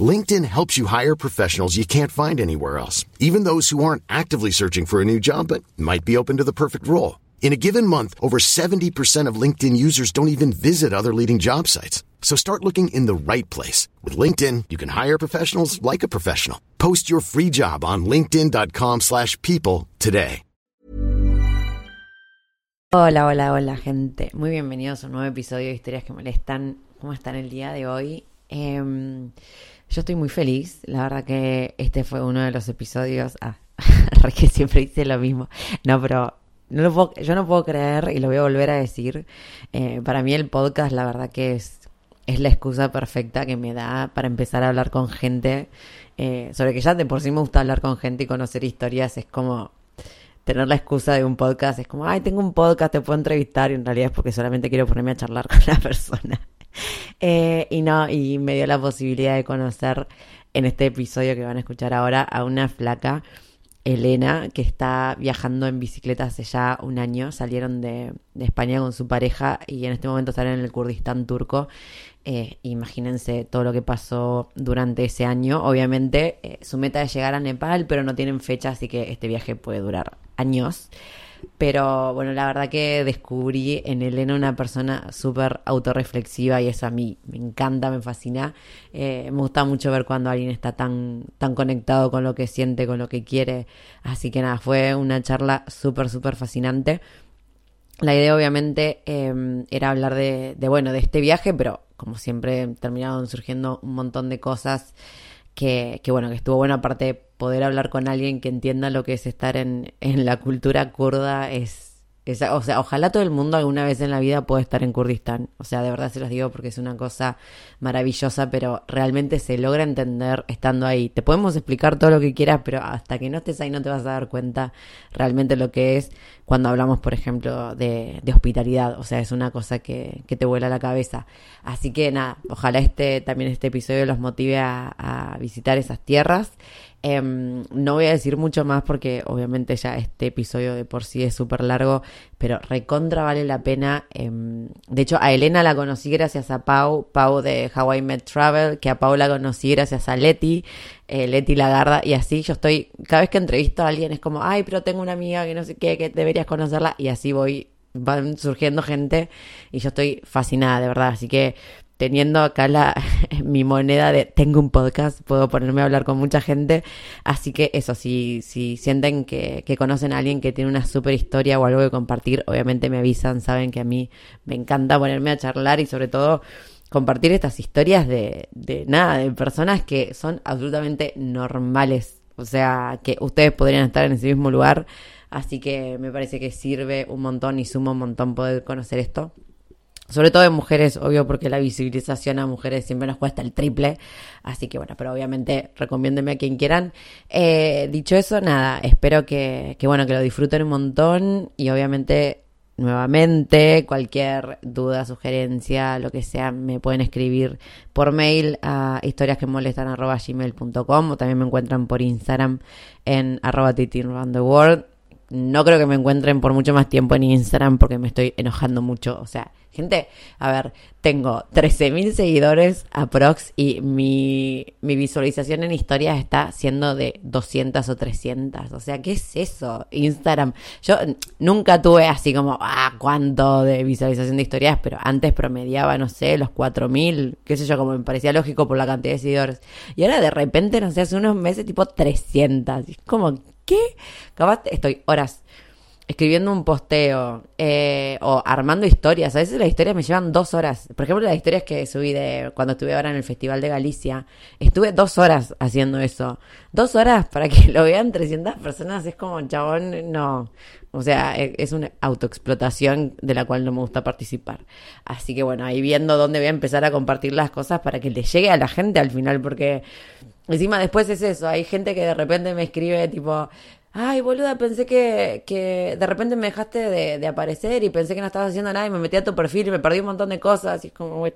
LinkedIn helps you hire professionals you can't find anywhere else, even those who aren't actively searching for a new job but might be open to the perfect role. In a given month, over 70% of LinkedIn users don't even visit other leading job sites. So start looking in the right place. With LinkedIn, you can hire professionals like a professional. Post your free job on linkedin.com slash people today. Hola, hola, hola gente. Muy bienvenidos a un nuevo episodio de Historias que Molestan. ¿Cómo están el día de hoy? Yo estoy muy feliz. La verdad que este fue uno de los episodios. Ah, que siempre hice lo mismo. No, pero no lo puedo, yo no puedo creer y lo voy a volver a decir. Eh, para mí el podcast, la verdad que es, es la excusa perfecta que me da para empezar a hablar con gente. Eh, sobre que ya de por sí me gusta hablar con gente y conocer historias. Es como tener la excusa de un podcast. Es como, ay, tengo un podcast, te puedo entrevistar. Y en realidad es porque solamente quiero ponerme a charlar con la persona. Eh, y no, y me dio la posibilidad de conocer en este episodio que van a escuchar ahora a una flaca, Elena, que está viajando en bicicleta hace ya un año. Salieron de, España con su pareja y en este momento están en el Kurdistán turco. Eh, imagínense todo lo que pasó durante ese año. Obviamente eh, su meta es llegar a Nepal, pero no tienen fecha, así que este viaje puede durar años. Pero bueno, la verdad que descubrí en Elena una persona súper autorreflexiva y eso a mí me encanta, me fascina. Eh, me gusta mucho ver cuando alguien está tan, tan conectado con lo que siente, con lo que quiere. Así que nada, fue una charla súper, súper fascinante. La idea obviamente em, era hablar de, de, bueno, de este viaje, pero como siempre terminaron surgiendo un montón de cosas que, que, bueno, que estuvo bueno, aparte poder hablar con alguien que entienda lo que es estar en, en la cultura kurda es o sea, ojalá todo el mundo alguna vez en la vida pueda estar en Kurdistán. O sea, de verdad se los digo porque es una cosa maravillosa, pero realmente se logra entender estando ahí. Te podemos explicar todo lo que quieras, pero hasta que no estés ahí no te vas a dar cuenta realmente lo que es cuando hablamos, por ejemplo, de, hospitalidad. O sea, es una cosa que, que, te vuela la cabeza. Así que nada, ojalá este también este episodio los motive a visitar esas tierras. Em, no voy a decir mucho más porque obviamente ya este episodio de por sí es súper largo, pero recontra vale la pena. Em, de hecho, a Elena la conocí gracias a Pau, Pau de Hawaii Med Travel, que a Pau la conocí gracias a Leti, eh, Leti Lagarda, y así yo estoy, cada vez que entrevisto a alguien es como, ay, pero tengo una amiga que no sé qué, que deberías conocerla, y así voy van surgiendo gente y yo estoy fascinada de verdad así que teniendo acá la, mi moneda de tengo un podcast, puedo ponerme a hablar con mucha gente. Así que eso, si, si sienten que, conocen a alguien que tiene una super historia o algo que compartir, obviamente me avisan, saben que a mí me encanta ponerme a charlar y sobre todo compartir estas historias de, de nada, de personas que son absolutamente normales. O sea, que ustedes podrían estar en ese mismo lugar. Así que me parece que sirve un montón y suma un montón poder conocer esto sobre todo en mujeres, obvio, porque la visibilización a mujeres siempre nos cuesta el triple. Así que bueno, pero obviamente recomiéndeme a quien quieran. Eh, dicho eso, nada, espero que, que, bueno, que lo disfruten un montón y obviamente nuevamente cualquier duda, sugerencia, lo que sea, me pueden escribir por mail a historiasquemolestan.gmail.com o también me encuentran por Instagram en arroba world. No creo que me encuentren por mucho más tiempo en Instagram porque me estoy enojando mucho. O sea, Gente, a ver, tengo 13.000 seguidores aprox y mi, mi visualización en historias está siendo de 200 o 300. O sea, ¿qué es eso? Instagram. Yo nunca tuve así como, ah, cuánto de visualización de historias, pero antes promediaba, no sé, los 4.000, qué sé yo, como me parecía lógico por la cantidad de seguidores. Y ahora de repente, no sé, hace unos meses tipo 300. Y es como, ¿qué? Capaz estoy horas escribiendo un posteo eh, o armando historias. A veces las historias me llevan dos horas. Por ejemplo, las historias que subí de cuando estuve ahora en el Festival de Galicia, estuve dos horas haciendo eso. Dos horas para que lo vean 300 personas es como, chabón, no. O sea, e, es una autoexplotación de la cual no me gusta participar. Así que bueno, ahí viendo dónde voy a empezar a compartir las cosas para que le llegue a la gente al final, porque encima después es eso, hay gente que de repente me escribe tipo ay, boluda, pensé que, que de repente me dejaste de, de aparecer y pensé que no estabas haciendo nada y me metí a tu perfil y me perdí un montón de cosas y es como,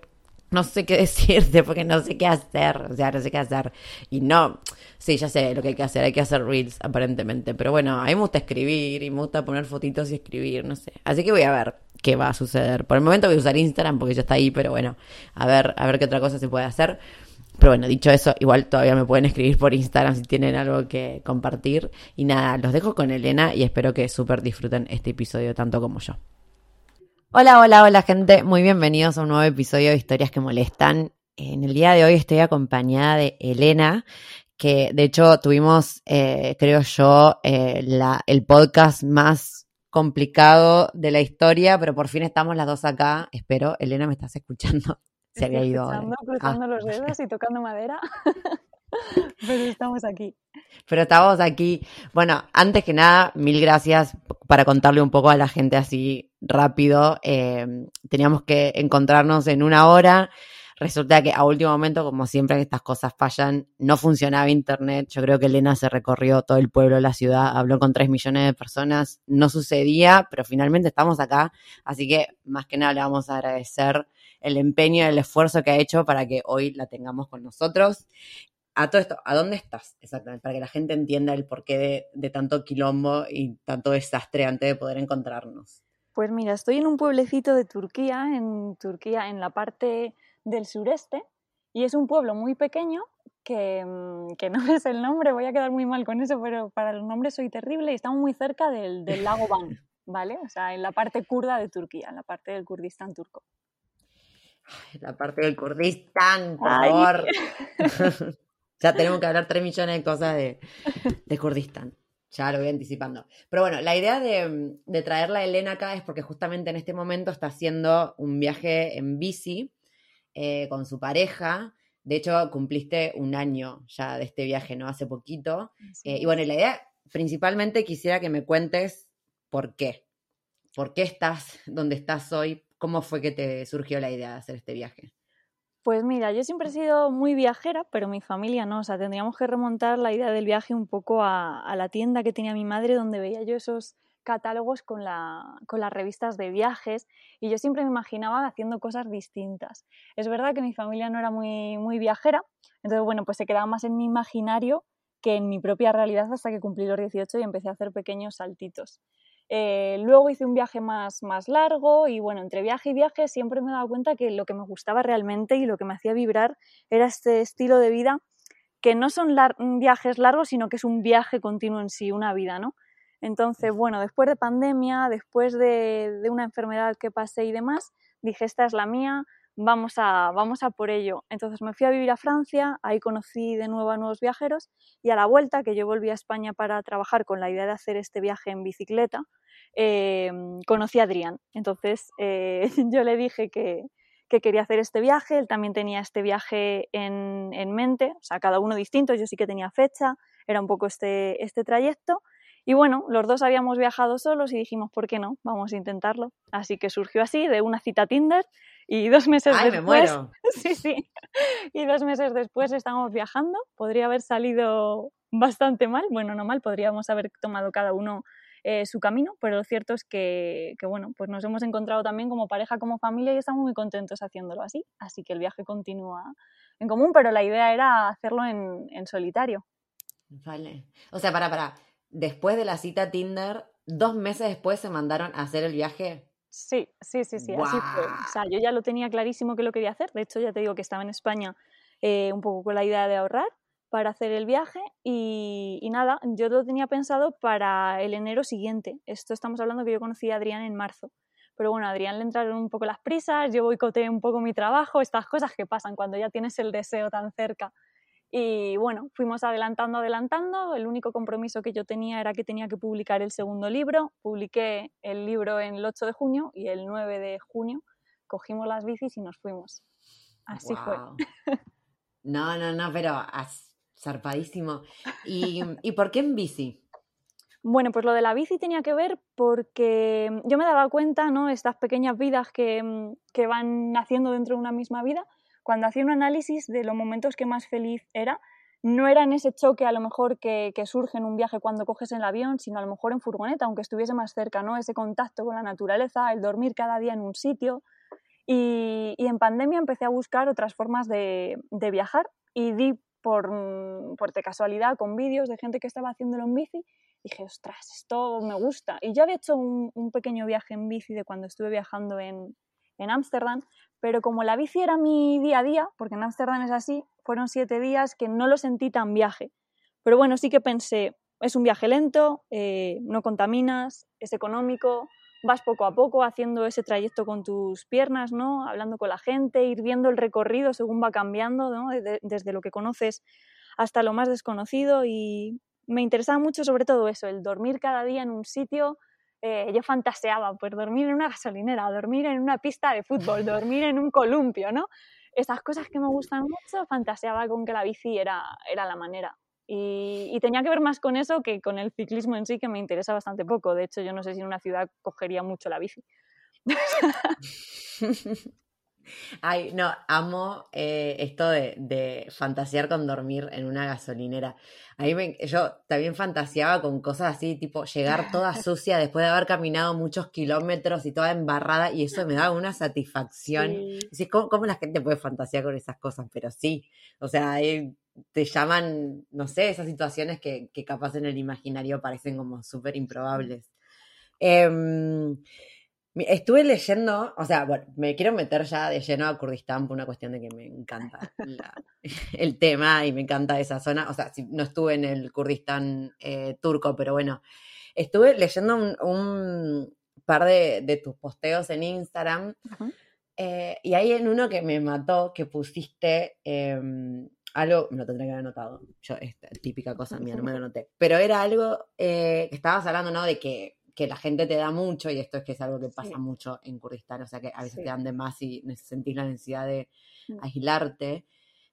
no sé qué decirte porque no sé qué hacer, o sea, no sé qué hacer. Y no, sí, ya sé lo que hay que hacer, hay que hacer reels aparentemente, pero bueno, a mí me gusta escribir y me gusta poner fotitos y escribir, no sé. Así que voy a ver qué va a suceder. Por el momento voy a usar Instagram porque ya está ahí, pero bueno, a ver, a ver qué otra cosa se puede hacer. Pero bueno, dicho eso, igual todavía me pueden escribir por Instagram si tienen algo que compartir. Y nada, los dejo con Elena y espero que súper disfruten este episodio tanto como yo. Hola, hola, hola gente, muy bienvenidos a un nuevo episodio de Historias que Molestan. En el día de hoy estoy acompañada de Elena, que de hecho tuvimos, eh, creo yo, eh, el podcast más complicado de la historia, pero por fin estamos las dos acá. Espero, Elena, ¿me estás escuchando? Se había ido. Cruzando ah. los dedos y tocando madera. Pero estamos aquí. Pero estamos aquí. Bueno, antes que nada, mil gracias para contarle un poco a la gente así rápido. Eh, teníamos que encontrarnos en una hora. Resulta que a último momento, como siempre que estas cosas fallan, no funcionaba internet. Yo creo que Elena se recorrió todo el pueblo, la ciudad, habló con tres millones de personas. No sucedía, pero finalmente estamos acá. Así que más que nada le vamos a agradecer el empeño el esfuerzo que ha hecho para que hoy la tengamos con nosotros a todo esto, ¿a dónde estás exactamente? Para que la gente entienda el porqué de, tanto quilombo y tanto desastre antes de poder encontrarnos. Pues mira, estoy en un pueblecito de Turquía, en Turquía, en la parte del sureste, y es un pueblo muy pequeño que, mm, que, no es el nombre, voy a quedar muy mal con eso, pero para los nombres soy terrible y estamos muy cerca del, del lago Van, ¿vale? O sea, en la parte kurda de Turquía, en la parte del Kurdistán turco. La parte del Kurdistán, por favor. Ya tenemos que hablar tres millones de cosas de, de Kurdistán. Ya lo voy anticipando. Pero bueno, la idea de, de traerla a Elena acá es porque justamente en este momento está haciendo un viaje en bici eh, con su pareja. De hecho, cumpliste un año ya de este viaje, ¿no? Hace poquito. Eh, y bueno, la idea, principalmente quisiera que me cuentes por qué. ¿Por qué estás donde estás hoy? ¿Cómo fue que te surgió la idea de hacer este viaje? Pues mira, yo siempre he sido muy viajera, pero mi familia no. O sea, tendríamos que remontar la idea del viaje un poco a, la tienda que tenía mi madre, donde veía yo esos catálogos con, la, con las revistas de viajes y yo siempre me imaginaba haciendo cosas distintas. Es verdad que mi familia no era muy, muy viajera, entonces bueno, pues se quedaba más en mi imaginario que en mi propia realidad hasta que cumplí los 18 y empecé a hacer pequeños saltitos. Eh, luego hice un viaje más, más largo y bueno, entre viaje y viaje siempre me he dado cuenta que lo que me gustaba realmente y lo que me hacía vibrar era este estilo de vida que no son viajes largos, sino que es un viaje continuo en sí, una vida, ¿no? Entonces, bueno, después de pandemia, después de, de una enfermedad que pasé y demás, dije, esta es la mía, vamos a, vamos a por ello. Entonces me fui a vivir a Francia, ahí conocí de nuevo a nuevos viajeros y a la vuelta, que yo volví a España para trabajar con la idea de hacer este viaje en bicicleta, eh, conocí a Adrián. Entonces eh, yo le dije que, que, quería hacer este viaje, él también tenía este viaje en, en, mente, o sea, cada uno distinto, yo sí que tenía fecha, era un poco este, este trayecto. Y bueno, los dos habíamos viajado solos y dijimos, ¿por qué no? Vamos a intentarlo. Así que surgió así, de una cita Tinder, y dos meses Ay, después. Me muero. Sí, sí. Y dos meses después estamos viajando. Podría haber salido bastante mal. Bueno, no mal, podríamos haber tomado cada uno eh, su camino, pero lo cierto es que, que, bueno, pues nos hemos encontrado también como pareja, como familia y estamos muy contentos haciéndolo así. Así que el viaje continúa en común, pero la idea era hacerlo en, en solitario. Vale. O sea, para, para. Después de la cita Tinder, dos meses después se mandaron a hacer el viaje. Sí, sí, sí, sí, así fue. O sea, yo ya lo tenía clarísimo que lo quería hacer. De hecho, ya te digo que estaba en España eh, un poco con la idea de ahorrar para hacer el viaje y, y, nada, yo lo tenía pensado para el enero siguiente. Esto estamos hablando que yo conocí a Adrián en marzo. Pero bueno, a Adrián le entraron un poco las prisas, yo boicoteé un poco mi trabajo, estas cosas que pasan cuando ya tienes el deseo tan cerca y bueno, fuimos adelantando, adelantando. El único compromiso que yo tenía era que tenía que publicar el segundo libro. Publiqué el libro en el 8 de junio y el 9 de junio cogimos las bicis y nos fuimos. Así fue. No, no, no, pero zarpadísimo. ¿Y, ¿Y por qué en bici? Bueno, pues lo de la bici tenía que ver porque yo me daba cuenta, ¿no? Estas pequeñas vidas que, que van naciendo dentro de una misma vida, cuando hacía un análisis de los momentos que más feliz era, no era en ese choque a lo mejor que, surge en un viaje cuando coges el avión, sino a lo mejor en furgoneta, aunque estuviese más cerca, ¿no? Ese contacto con la naturaleza, el dormir cada día en un sitio. Y, en pandemia empecé a buscar otras formas de, viajar y di por, por de casualidad con vídeos de gente que estaba haciéndolo en bici. Dije, ostras, esto me gusta. Y yo había hecho un, un pequeño viaje en bici de cuando estuve viajando en Ámsterdam, pero como la bici era mi día a día, porque en Ámsterdam es así, fueron siete días que no lo sentí tan viaje. Pero bueno, sí que pensé, es un viaje lento, eh, no contaminas, es económico, vas poco a poco haciendo ese trayecto con tus piernas, ¿no? Hablando con la gente, ir viendo el recorrido según va cambiando, ¿no? desde lo que conoces hasta lo más desconocido y me interesaba mucho sobre todo eso, el dormir cada día en un sitio eh, yo fantaseaba por dormir en una gasolinera, dormir en una pista de fútbol, dormir en un columpio, ¿no? Esas cosas que me gustan mucho, fantaseaba con que la bici era, era la manera. Y, y, tenía que ver más con eso que con el ciclismo en sí, que me interesa bastante poco. De hecho, yo no sé si en una ciudad cogería mucho la bici. Ay, no, amo eh, esto de, fantasear con dormir en una gasolinera. A mí yo también fantaseaba con cosas así, tipo llegar toda sucia después de haber caminado muchos kilómetros y toda embarrada, y eso me daba una satisfacción. ¿cómo, la gente puede fantasear con esas cosas? Pero sí, o sea, eh, te llaman, no sé, esas situaciones que, que capaz en el imaginario parecen como súper improbables. Eh, Estuve leyendo, o sea, bueno, me quiero meter ya de lleno a Kurdistán por una cuestión de que me encanta el tema y me encanta esa zona. O sea, no estuve en el Kurdistán eh, turco, pero bueno, estuve leyendo un, par de, tus posteos en Instagram eh, y hay en uno que me mató que pusiste em, algo, me lo tendré que haber anotado, yo, esta típica cosa mía, no me lo noté, pero era algo eh, que estabas hablando, ¿no? De que que la gente te da mucho, y esto es que es algo que pasa mucho en Kurdistán, o sea que a veces te dan de más y sentís la necesidad de mm. aislarte,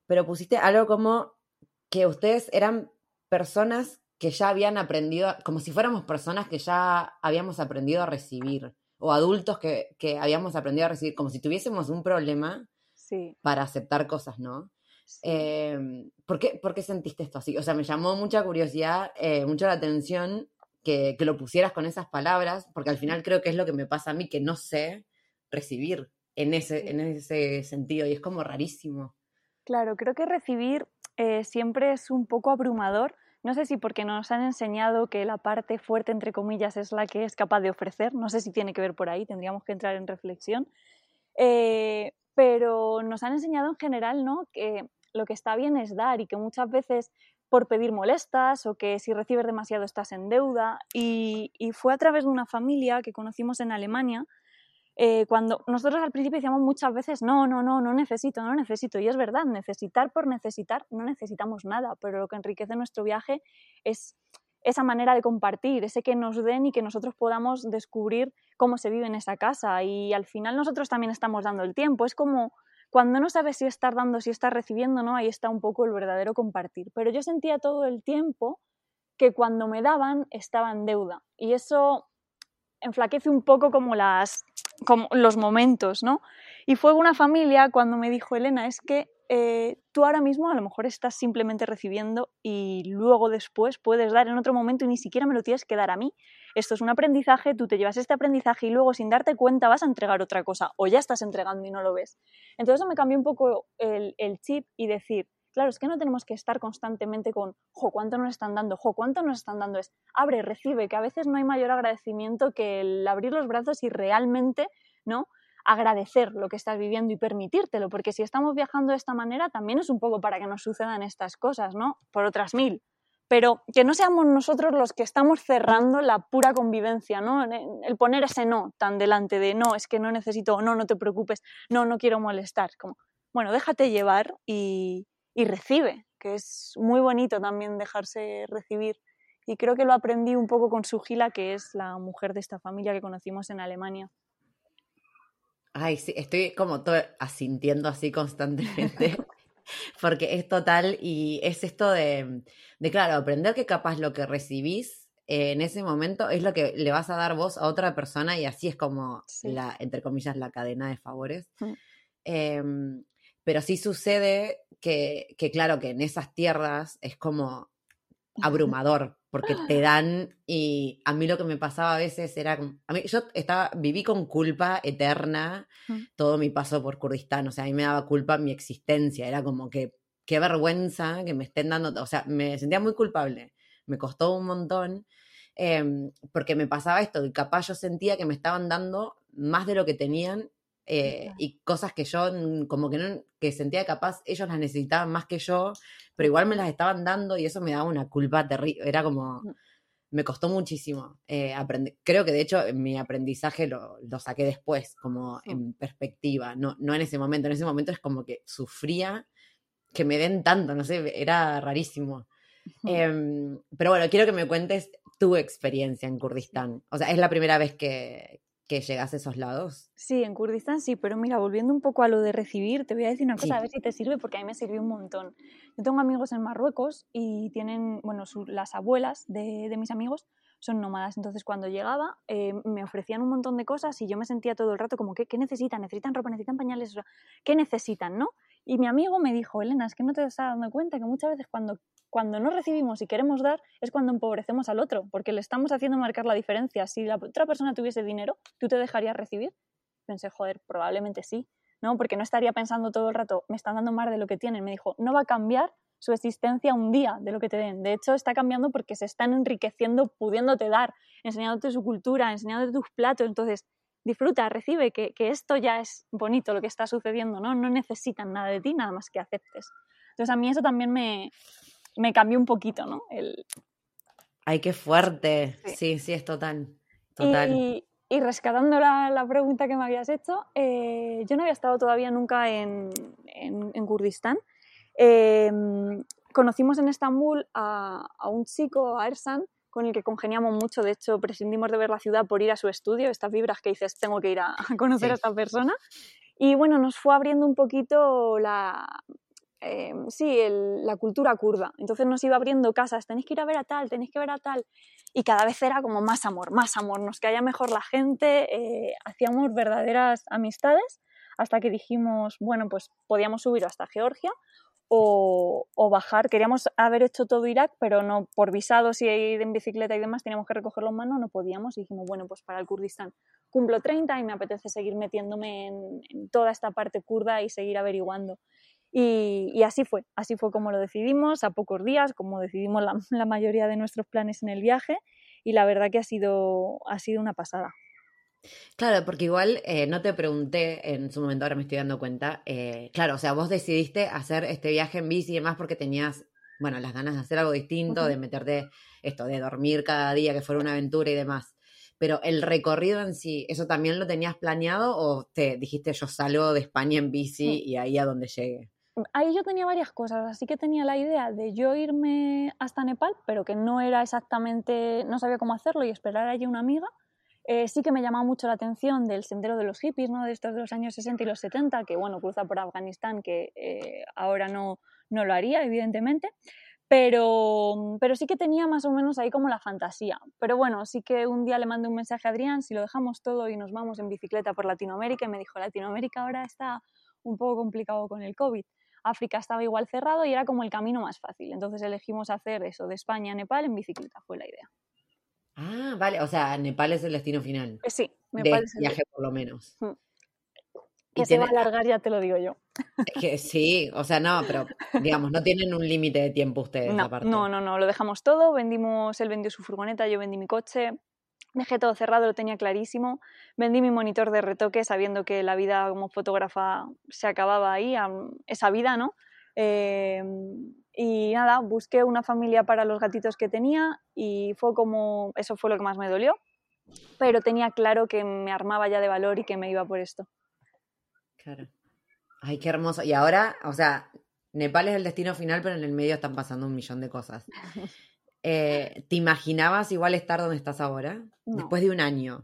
pero pusiste algo como que ustedes eran personas que ya habían aprendido, como si fuéramos personas que ya habíamos aprendido a recibir, o adultos que, habíamos aprendido a recibir, como si tuviésemos un problema para aceptar cosas, ¿no? Em, ¿por, qué, sentiste esto así? O sea, me llamó mucha curiosidad, eh, mucha la atención que, lo pusieras con esas palabras, porque al final creo que es lo que me pasa a mí, que no sé recibir en ese, en ese sentido, y es como rarísimo. Claro, creo que recibir eh, siempre es un poco abrumador. No sé si porque nos han enseñado que la parte fuerte, entre comillas, es la que es capaz de ofrecer. No sé si tiene que ver por ahí, tendríamos que entrar en reflexión. Eh, pero nos han enseñado en general ¿no? que lo que está bien es dar y que muchas veces por pedir molestas o que si recibes demasiado estás en deuda. Y, fue a través de una familia que conocimos en Alemania, eh, cuando nosotros al principio decíamos muchas veces, no, no, no, no necesito, no necesito. Y es verdad, necesitar por necesitar no necesitamos nada, pero lo que enriquece nuestro viaje es esa manera de compartir, ese que nos den y que nosotros podamos descubrir cómo se vive en esa casa. Y al final nosotros también estamos dando el tiempo. Es como cuando no sabes si estás dando, si estás recibiendo, ¿no? Ahí está un poco el verdadero compartir. Pero yo sentía todo el tiempo que cuando me daban estaba en deuda. Y eso enflaquece un poco como, las, como los momentos, ¿no? Y fue una familia cuando me dijo, Elena, es que eh, tú ahora mismo a lo mejor estás simplemente recibiendo y luego después puedes dar en otro momento y ni siquiera me lo tienes que dar a mí. Esto es un aprendizaje, tú te llevas este aprendizaje y luego sin darte cuenta vas a entregar otra cosa o ya estás entregando y no lo ves. Entonces eso me cambió un poco el, chip y decir, claro, es que no tenemos que estar constantemente con, jo, ¿cuánto nos están dando? Jo, ¿cuánto nos están dando? Es, abre, recibe, que a veces no hay mayor agradecimiento que el abrir los brazos y realmente, ¿no? Agradecer lo que estás viviendo y permitírtelo, porque si estamos viajando de esta manera también es un poco para que nos sucedan estas cosas, ¿no? Por otras mil. Pero que no seamos nosotros los que estamos cerrando la pura convivencia, ¿no? El poner ese no tan delante de no, es que no necesito, no, no te preocupes, no, no quiero molestar. Como, bueno, déjate llevar y, y recibe, que es muy bonito también dejarse recibir. Y creo que lo aprendí un poco con Sugila, que es la mujer de esta familia que conocimos en Alemania. Ay, sí, estoy como todo asintiendo así constantemente, porque es total y es esto de, de, claro, aprender que capaz lo que recibís en ese momento es lo que le vas a dar vos a otra persona y así es como la, entre comillas, la cadena de favores. Mm. Em, pero sí sucede que, que, claro, que en esas tierras es como abrumador, porque te dan, y a mí lo que me pasaba a veces era, a mí, yo estaba, viví con culpa eterna todo mi paso por Kurdistán, o sea, a mí me daba culpa mi existencia, era como que, qué vergüenza que me estén dando, o sea, me sentía muy culpable, me costó un montón, em, porque me pasaba esto, y capaz yo sentía que me estaban dando más de lo que tenían eh, y cosas que yo como que no, que sentía capaz ellos las necesitaban más que yo, pero igual me las estaban dando y eso me daba una culpa terrible, era como, mm. me costó muchísimo eh, aprender, creo que de hecho mi aprendizaje lo, lo saqué después, como en perspectiva, no, no en ese momento, en ese momento es como que sufría que me den tanto, no sé, era rarísimo. Em, pero bueno, quiero que me cuentes tu experiencia en Kurdistán. O sea, ¿es la primera vez que, que llegas a esos lados? Sí, en Kurdistán sí, pero mira, volviendo un poco a lo de recibir, te voy a decir una cosa, a ver si te sirve, porque a mí me sirvió un montón. Yo tengo amigos en Marruecos y tienen, bueno, las abuelas de, mis amigos son nómadas, entonces cuando llegaba eh, me ofrecían un montón de cosas y yo me sentía todo el rato como, ¿qué, qué necesitan? ¿Necesitan ropa? ¿Necesitan pañales? ¿Qué necesitan? ¿no? Y mi amigo me dijo, Elena, es que no te estás dando cuenta que muchas veces cuando, cuando no recibimos y queremos dar es cuando empobrecemos al otro, porque le estamos haciendo marcar la diferencia. Si la otra persona tuviese dinero, ¿tú te dejarías recibir? Pensé, joder, probablemente sí, ¿no? Porque no estaría pensando todo el rato, me están dando más de lo que tienen. Me dijo, no va a cambiar su existencia un día de lo que te den. De hecho, está cambiando porque se están enriqueciendo pudiéndote dar, enseñándote su cultura, enseñándote tus platos. Entonces, disfruta, recibe, que, esto ya es bonito lo que está sucediendo, ¿no? No necesitan nada de ti, nada más que aceptes. Entonces a mí eso también me, me cambió un poquito, ¿no? El... Ay, qué fuerte. Sí, sí, es total. total. Y, y rescatando la, pregunta que me habías hecho, eh, yo no había estado todavía nunca en, en, Kurdistán. Em, conocimos en Estambul a, a un chico, a Ersan, con el que congeniamos mucho. De hecho, prescindimos de ver la ciudad por ir a su estudio, estas vibras que dices, tengo que ir a, conocer a esta persona. Y bueno, nos fue abriendo un poquito la, eh, sí, la cultura kurda. Entonces nos iba abriendo casas, tenéis que ir a ver a tal, tenéis que ver a tal. Y cada vez era como más amor, más amor, nos caía mejor la gente, eh, hacíamos verdaderas amistades hasta que dijimos, bueno, pues podíamos subir hasta Georgia o, bajar. Queríamos haber hecho todo Irak, pero no por visados y ir en bicicleta y demás, teníamos que recogerlo en mano, no podíamos. Y dijimos, bueno, pues para el Kurdistán cumplo 30 y me apetece seguir metiéndome en, toda esta parte kurda y seguir averiguando. Y, así fue, así fue como lo decidimos, a pocos días, como decidimos la, la mayoría de nuestros planes en el viaje. Y la verdad que ha sido, ha sido una pasada. Claro, porque igual eh, no te pregunté en su momento, ahora me estoy dando cuenta. Eh, claro, o sea, vos decidiste hacer este viaje en bici y demás porque tenías, bueno, las ganas de hacer algo distinto, de meterte esto, de dormir cada día, que fuera una aventura y demás. Pero el recorrido en sí, ¿eso también lo tenías planeado o te dijiste yo salgo de España en bici y ahí a donde llegue? Ahí yo tenía varias cosas, así que tenía la idea de yo irme hasta Nepal, pero que no era exactamente, no sabía cómo hacerlo y esperar allí una amiga eh, sí que me llamaba mucho la atención del sendero de los hippies, ¿no? de estos de los años 60 y los 70, que bueno, cruza por Afganistán, que eh, ahora no, no lo haría, evidentemente. Pero, pero sí que tenía más o menos ahí como la fantasía. Pero bueno, sí que un día le mandé un mensaje a Adrián, si lo dejamos todo y nos vamos en bicicleta por Latinoamérica, y me dijo, Latinoamérica ahora está un poco complicado con el COVID. África estaba igual cerrado y era como el camino más fácil. Entonces elegimos hacer eso de España a Nepal en bicicleta, fue la idea. Ah, vale, o sea, Nepal es el destino final. Eh, sí, Nepal es el viaje por lo menos. Mm. Que se va a alargar, ya te lo digo yo. que sí, o sea, no, pero digamos, no tienen un límite de tiempo ustedes no, aparte. No, no, no, lo dejamos todo, vendimos, él vendió su furgoneta, yo vendí mi coche, dejé todo cerrado, lo tenía clarísimo, vendí mi monitor de retoque sabiendo que la vida como fotógrafa se acababa ahí, esa vida, ¿no? Eh, y nada, busqué una familia para los gatitos que tenía y fue como, eso fue lo que más me dolió, pero tenía claro que me armaba ya de valor y que me iba por esto. Claro. Ay, qué hermoso. Y ahora, o sea, Nepal es el destino final, pero en el medio están pasando un millón de cosas. Eh, ¿Te imaginabas igual estar donde estás ahora? Después de un año,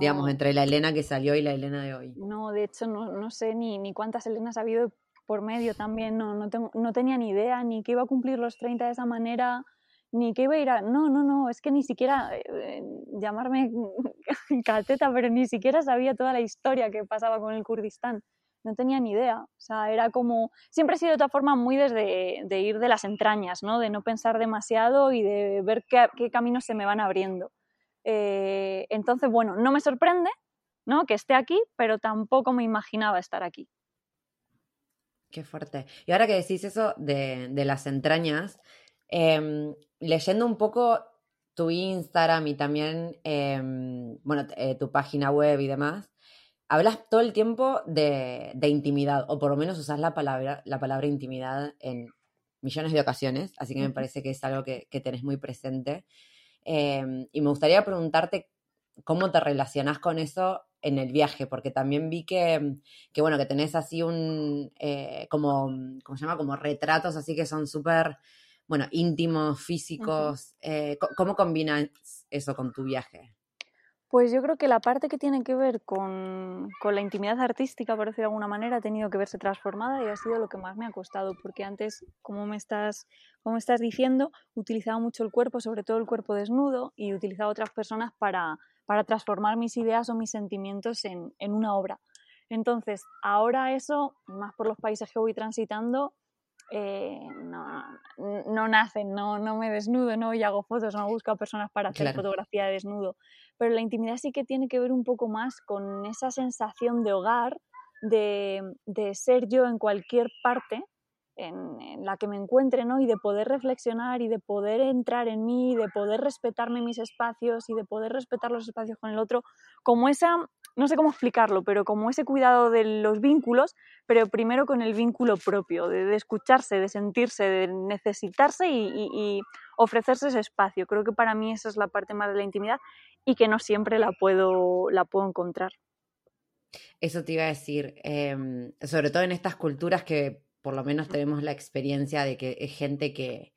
digamos, entre la Elena que salió y la Elena de hoy. No, de hecho, no, no sé ni, ni cuántas Elenas ha habido por medio también, no, no, tengo, no tenía ni idea ni que iba a cumplir los 30 de esa manera, ni que iba a ir a... No, no, no, es que ni siquiera eh, llamarme cateta, pero ni siquiera sabía toda la historia que pasaba con el Kurdistán. no tenía ni idea. O sea, era como, siempre he sido de otra forma muy desde de ir de las entrañas, ¿no? De no pensar demasiado y de ver qué, caminos se me van abriendo. Eh, entonces, bueno, no me sorprende, ¿no? Que esté aquí, pero tampoco me imaginaba estar aquí. Qué fuerte. Y ahora que decís eso de, las entrañas, em, leyendo un poco tu Instagram y también, em, bueno, eh, tu página web y demás, hablas todo el tiempo de, intimidad, o por lo menos usas la palabra, la palabra intimidad en millones de ocasiones, así que me parece que es algo que, que tenés muy presente. Em, y me gustaría preguntarte cómo te relacionás con eso en el viaje, porque también vi que, que bueno, que tenés así un, eh, como, ¿cómo se llama? Como retratos así que son súper, bueno, íntimos, físicos. Eh, ¿Cómo combinas eso con tu viaje? Pues yo creo que la parte que tiene que ver con, con, la intimidad artística, por decirlo de alguna manera, ha tenido que verse transformada y ha sido lo que más me ha costado, porque antes, como me estás, como estás diciendo, utilizaba mucho el cuerpo, sobre todo el cuerpo desnudo, y utilizaba otras personas para, para transformar mis ideas o mis sentimientos en, en una obra. Entonces, ahora eso, más por los países que voy transitando, eh, no, no, nacen, no, no me desnudo, no y hago fotos, no busco a personas para hacer fotografía de desnudo. Pero la intimidad sí que tiene que ver un poco más con esa sensación de hogar, de, de ser yo en cualquier parte en, la que me encuentre, ¿no? Y de poder reflexionar y de poder entrar en mí, de poder respetarme mis espacios y de poder respetar los espacios con el otro, como esa, no sé cómo explicarlo, pero como ese cuidado de los vínculos, pero primero con el vínculo propio, de, escucharse, de sentirse, de necesitarse y, y, ofrecerse ese espacio. Creo que para mí esa es la parte más de la intimidad y que no siempre la puedo, la puedo encontrar. Eso te iba a decir, em, sobre todo en estas culturas que por lo menos tenemos la experiencia de que es gente que,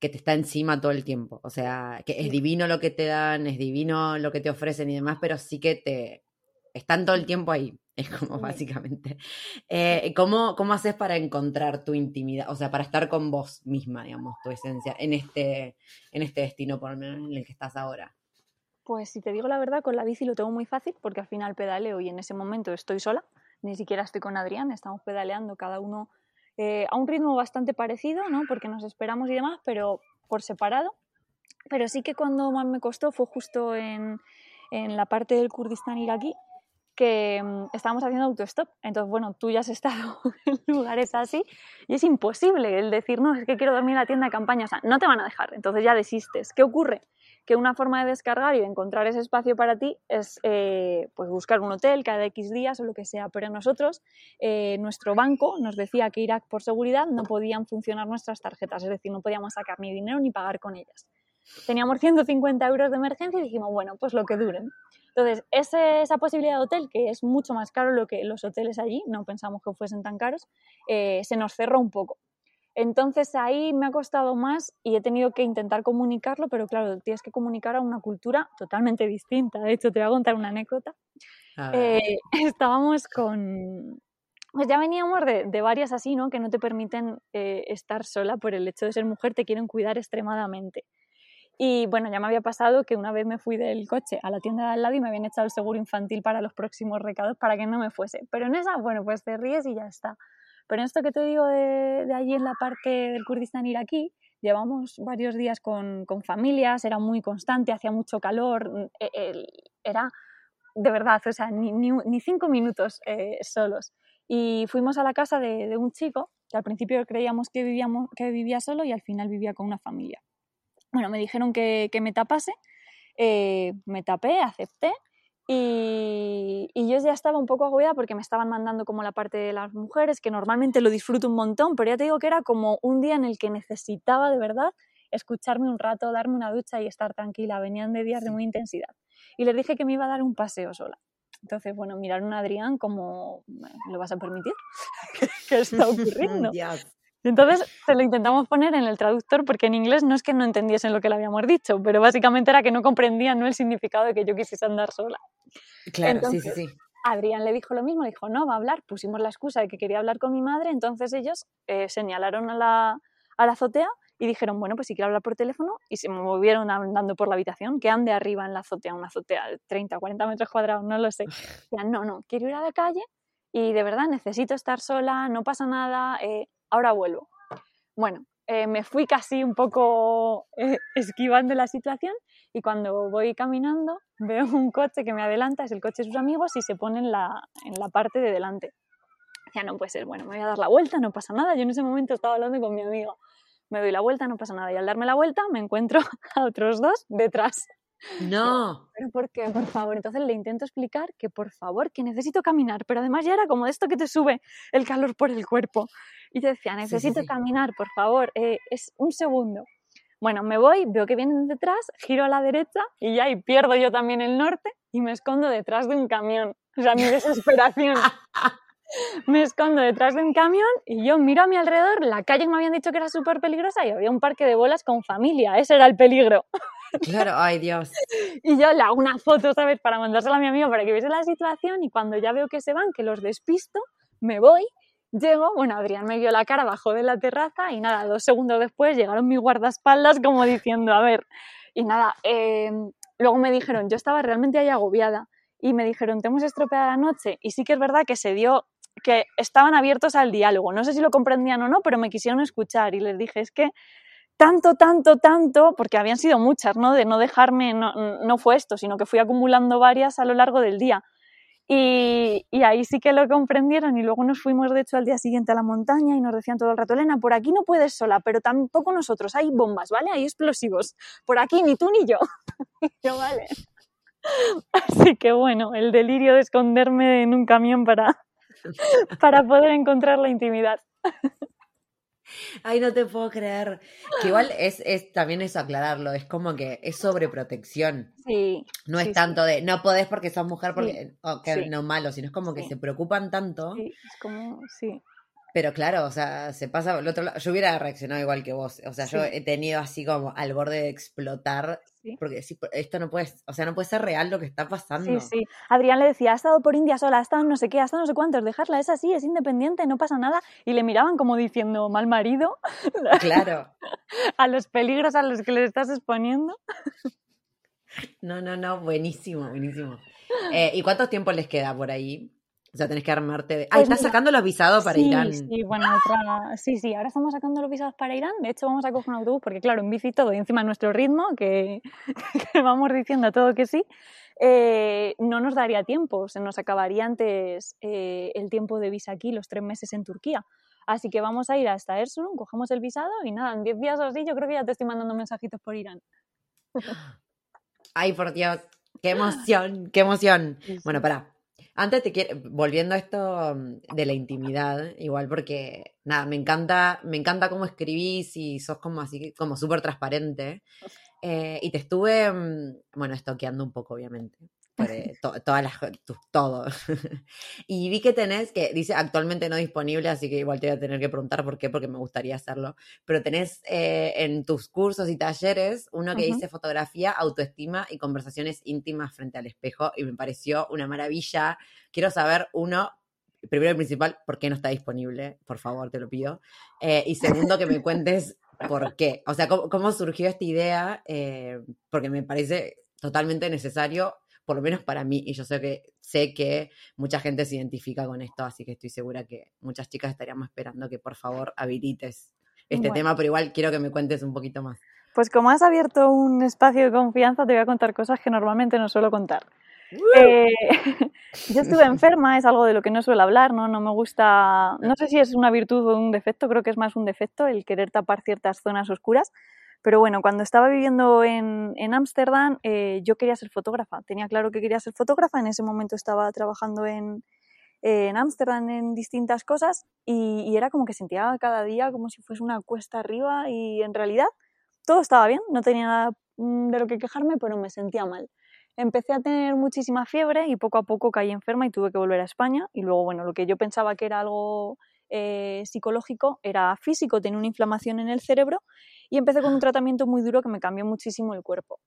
que te está encima todo el tiempo. O sea, que es divino lo que te dan, es divino lo que te ofrecen y demás, pero sí que te están todo el tiempo ahí. Es como básicamente. Eh, ¿cómo, ¿Cómo haces para encontrar tu intimidad? O sea, para estar con vos misma, digamos, tu esencia, en este, en este destino, por lo menos en el que estás ahora. Pues si te digo la verdad, con la bici lo tengo muy fácil porque al final pedaleo y en ese momento estoy sola, ni siquiera estoy con Adrián, estamos pedaleando cada uno eh, a un ritmo bastante parecido, ¿no? porque nos esperamos y demás, pero por separado. Pero sí que cuando más me costó fue justo en, en la parte del Kurdistán iraquí, que mm, estábamos haciendo autostop. Entonces, bueno, tú ya has estado en lugares así y es imposible el decir, no, es que quiero dormir en la tienda de campaña. O sea, no te van a dejar, entonces ya desistes. ¿Qué ocurre? que una forma de descargar y de encontrar ese espacio para ti es eh, pues buscar un hotel cada X días o lo que sea. Pero nosotros, eh, nuestro banco nos decía que Irak por seguridad no podían funcionar nuestras tarjetas, es decir, no podíamos sacar ni dinero ni pagar con ellas. Teníamos 150 euros de emergencia y dijimos, bueno, pues lo que duren. Entonces, esa posibilidad de hotel, que es mucho más caro lo que los hoteles allí, no pensamos que fuesen tan caros, eh, se nos cerró un poco. Entonces ahí me ha costado más y he tenido que intentar comunicarlo, pero claro, tienes que comunicar a una cultura totalmente distinta. De hecho, te voy a contar una anécdota. Eh, estábamos con... Pues ya veníamos de, varias así, ¿no? Que no te permiten eh, estar sola por el hecho de ser mujer, te quieren cuidar extremadamente. Y bueno, ya me había pasado que una vez me fui del coche a la tienda de al lado y me habían echado el seguro infantil para los próximos recados para que no me fuese. Pero en esa, bueno, pues te ríes y ya está. Pero en esto que te digo de, allí en la parte del Kurdistán iraquí, llevamos varios días con, familias, era muy constante, hacía mucho calor, mm, e, era de verdad, o sea, ni, cinco minutos eh, solos. Y fuimos a la casa de, un chico que al principio creíamos que, vivíamos, que vivía solo y al final vivía con una familia. Bueno, me dijeron que, me tapase, eh, me tapé, acepté y, yo ya estaba un poco agobiada porque me estaban mandando como la parte de las mujeres, que normalmente lo disfruto un montón, pero ya te digo que era como un día en el que necesitaba de verdad escucharme un rato, darme una ducha y estar tranquila. Venían de días de muy intensidad. Y les dije que me iba a dar un paseo sola. Entonces, bueno, miraron a Adrián como, ¿lo vas a permitir? ¿Qué está ocurriendo? Entonces se lo intentamos poner en el traductor porque en inglés no es que no entendiesen lo que le habíamos dicho, pero básicamente era que no comprendían ¿no? el significado de que yo quisiese andar sola. Claro, sí, sí, sí. Adrián le dijo lo mismo, le dijo, no, va a hablar. Pusimos la excusa de que quería hablar con mi madre, entonces ellos eh, señalaron a la, a la azotea y dijeron, bueno, pues si quiero hablar por teléfono, y se movieron andando por la habitación, que ande arriba en la azotea, una azotea de 30 o 40 metros cuadrados, no lo sé. Decían, no, no, quiero ir a la calle y de verdad necesito estar sola, no pasa nada, eh, ahora vuelvo. Bueno, eh, me fui casi un poco eh, esquivando la situación y cuando voy caminando veo un coche que me adelanta, es el coche de sus amigos y se pone en la, en la parte de delante. Ya no puede ser, bueno, me voy a dar la vuelta, no pasa nada. Yo en ese momento estaba hablando con mi amigo. Me doy la vuelta, no pasa nada. Y al darme la vuelta me encuentro a otros dos detrás. No. ¿Pero por qué? Por favor. Entonces le intento explicar que por favor, que necesito caminar, pero además ya era como esto que te sube el calor por el cuerpo. Y te decía, necesito caminar, por favor, eh, es un segundo. Bueno, me voy, veo que vienen detrás, giro a la derecha y ya, y pierdo yo también el norte y me escondo detrás de un camión. O sea, mi desesperación. Me escondo detrás de un camión y yo miro a mi alrededor, la calle me habían dicho que era súper peligrosa y había un parque de bolas con familia, ese era el peligro. Claro, ay Dios. Y yo le hago una foto, ¿sabes? Para mandársela a mi amigo para que viese la situación y cuando ya veo que se van, que los despisto, me voy, llego, bueno, Adrián me vio la cara, bajó de la terraza y nada, dos segundos después llegaron mis guardaespaldas como diciendo, a ver, y nada, em, luego me dijeron, yo estaba realmente ahí agobiada y me dijeron, te hemos estropeado la noche y sí que es verdad que se dio que estaban abiertos al diálogo. No sé si lo comprendían o no, pero me quisieron escuchar y les dije, es que tanto, tanto, tanto, porque habían sido muchas, ¿no? De no dejarme, no, no fue esto, sino que fui acumulando varias a lo largo del día. Y, ahí sí que lo comprendieron y luego nos fuimos de hecho al día siguiente a la montaña y nos decían todo el rato, Elena, por aquí no puedes sola, pero tampoco nosotros, hay bombas, ¿vale? Hay explosivos. Por aquí ni tú ni yo. Así que bueno, el delirio de esconderme en un camión para, para poder encontrar la intimidad. Ay, no te puedo creer. Que igual es, es también eso aclararlo, es como que es sobreprotección. Sí. No es tanto de no podés porque sos mujer porque no malo, sino es como que se preocupan tanto. Sí, es como, sí. Pero claro, o sea, se pasa al otro lado. Yo hubiera reaccionado igual que vos. O sea, yo he tenido así como al borde de explotar. Porque esto no puede, o sea, no puede ser real lo que está pasando. Sí, sí. Adrián le decía, ha estado por India sola, ha estado no sé qué, ha estado no sé cuántos, dejarla, es así, es independiente, no pasa nada. Y le miraban como diciendo, mal marido. Claro. a los peligros a los que le estás exponiendo. no, no, no, buenísimo, buenísimo. Eh, ¿Y cuánto tiempo les queda por ahí? O sea, tenés que armarte de... Ah, pues ¿estás sacando los visados para Irán? Sí, bueno, otra... sí, sí, ahora estamos sacando los visados para Irán. De hecho, vamos a coger un autobús porque, claro, en bici todo y encima nuestro ritmo, que, vamos diciendo todo que sí, eh, no nos daría tiempo. Se nos acabaría antes eh, el tiempo de visa aquí, los tres meses en Turquía. Así que vamos a ir hasta Erzurum, cogemos el visado y nada, en diez días o así yo creo que ya te estoy mandando mensajitos por Irán. Ay, por Dios, qué emoción, qué emoción. Bueno, para antes te quiero, volviendo a esto mm, de la intimidad, igual porque, nada, me encanta, me encanta cómo escribís y sos como así, como súper transparente. Eh, y te estuve, mm, bueno, estoqueando un poco, obviamente. Eh, todas las, todo. y vi que tenés, que dice actualmente no disponible, así que igual te voy a tener que preguntar por qué, porque me gustaría hacerlo. Pero tenés eh, en tus cursos y talleres uno que dice fotografía, autoestima y conversaciones íntimas frente al espejo, y me pareció una maravilla. Quiero saber, uno, primero y principal, por qué no está disponible, por favor, te lo pido. Eh, y segundo, que me cuentes por qué. O sea, cómo, surgió esta idea, porque me parece totalmente necesario por lo menos para mí, y yo sé que, sé que mucha gente se identifica con esto, así que estoy segura que muchas chicas estaríamos esperando que por favor habilites este tema, pero igual quiero que me cuentes un poquito más. Pues como has abierto un espacio de confianza, te voy a contar cosas que normalmente no suelo contar. Eh, yo estuve enferma, es algo de lo que no suelo hablar, ¿no? No me gusta, no sé si es una virtud o un defecto, creo que es más un defecto el querer tapar ciertas zonas oscuras. Pero bueno, cuando estaba viviendo en Ámsterdam, eh, yo quería ser fotógrafa. Tenía claro que quería ser fotógrafa. En ese momento estaba trabajando en Ámsterdam en, distintas cosas y, y, era como que sentía cada día como si fuese una cuesta arriba y en realidad todo estaba bien, no tenía nada mm, de lo que quejarme, pero me sentía mal. Empecé a tener muchísima fiebre y poco a poco caí enferma y tuve que volver a España. Y luego, bueno, lo que yo pensaba que era algo eh, psicológico era físico, tenía una inflamación en el cerebro y empecé con un tratamiento muy duro que me cambió muchísimo el cuerpo.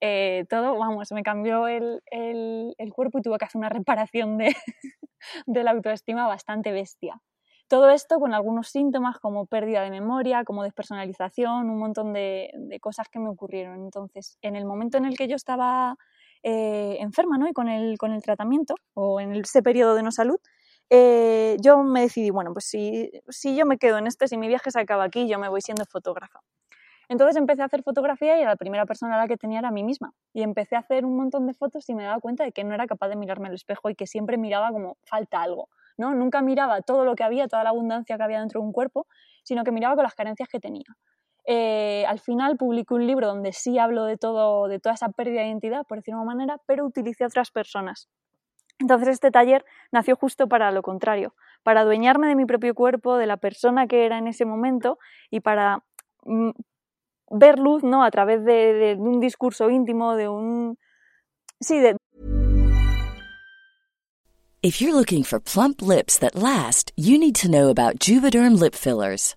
Eh, todo, vamos, me cambió el, el, cuerpo y tuve que hacer una reparación de, de la autoestima bastante bestia. Todo esto con algunos síntomas como pérdida de memoria, como despersonalización, un montón de, de cosas que me ocurrieron. Entonces, en el momento en el que yo estaba eh, enferma ¿no? y con el, con el tratamiento o en ese periodo de no salud, eh, yo me decidí, bueno, pues si, si yo me quedo en este, si mi viaje se acaba aquí, yo me voy siendo fotógrafa. Entonces empecé a hacer fotografía y la primera persona a la que tenía era a mí misma. Y empecé a hacer un montón de fotos y me daba cuenta de que no era capaz de mirarme al espejo y que siempre miraba como falta algo. ¿no? Nunca miraba todo lo que había, toda la abundancia que había dentro de un cuerpo, sino que miraba con las carencias que tenía. Eh, al final publiqué un libro donde sí hablo de, todo, de toda esa pérdida de identidad, por decirlo de una manera, pero utilicé a otras personas. Entonces este taller nació justo para lo contrario, para adueñarme de mi propio cuerpo, de la persona que era en ese momento y para mm, ver luz ¿no? a través de, un discurso íntimo, de un... Sí, de... If you're looking for plump lips that last, you need to know about Juvederm lip fillers.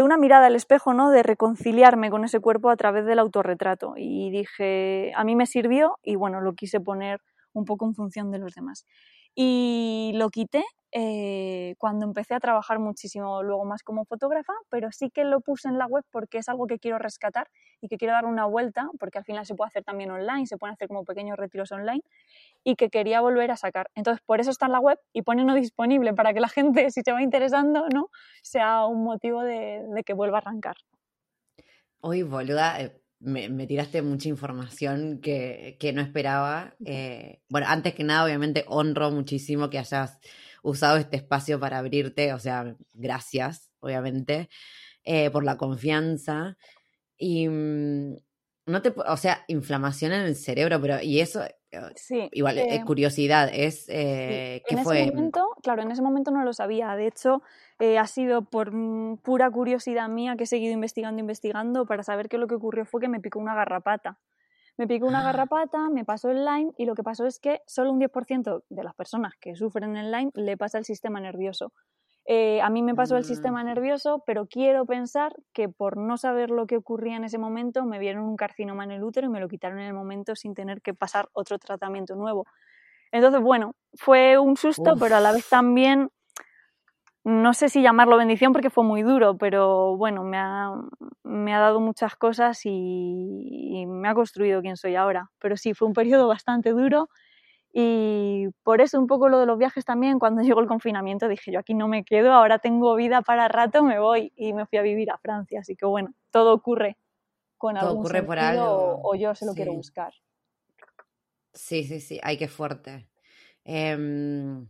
Una mirada al espejo, ¿no? De reconciliarme con ese cuerpo a través del autorretrato. Y dije, a mí me sirvió y bueno, lo quise poner un poco en función de los demás. Y lo quité eh, cuando empecé a trabajar muchísimo luego más como fotógrafa, pero sí que lo puse en la web porque es algo que quiero rescatar y que quiero dar una vuelta, porque al final se puede hacer también online, se pueden hacer como pequeños retiros online y que quería volver a sacar. Entonces, por eso está en la web y pone no disponible para que la gente, si se va interesando, ¿no? sea un motivo de, de que vuelva a arrancar. Hoy, boluda, eh, me, me, tiraste mucha información que, que no esperaba. Eh, bueno, antes que nada, obviamente, honro muchísimo que hayas usado este espacio para abrirte, o sea, gracias, obviamente, eh, por la confianza. Y mm, no te, o sea, inflamación en el cerebro, pero, y eso, sí, igual, eh, curiosidad, es, eh, ¿qué en fue? Ese momento, claro, en ese momento no lo sabía, de hecho, eh, ha sido por mm, pura curiosidad mía que he seguido investigando, investigando, para saber que lo que ocurrió fue que me picó una garrapata. Me picó una garrapata, me pasó el Lyme y lo que pasó es que solo un 10% de las personas que sufren el Lyme le pasa el sistema nervioso. Eh, a mí me pasó el sistema nervioso, pero quiero pensar que por no saber lo que ocurría en ese momento me vieron un carcinoma en el útero y me lo quitaron en el momento sin tener que pasar otro tratamiento nuevo. Entonces, bueno, fue un susto, Uf. pero a la vez también no sé si llamarlo bendición porque fue muy duro, pero bueno, me ha, me ha dado muchas cosas y, me ha construido quien soy ahora. Pero sí, fue un periodo bastante duro y por eso un poco lo de los viajes también, cuando llegó el confinamiento dije yo aquí no me quedo, ahora tengo vida para rato, me voy y me fui a vivir a Francia. Así que bueno, todo ocurre con todo ocurre por algo. O, yo se lo quiero buscar. Sí, sí, sí, ay, qué fuerte. Em,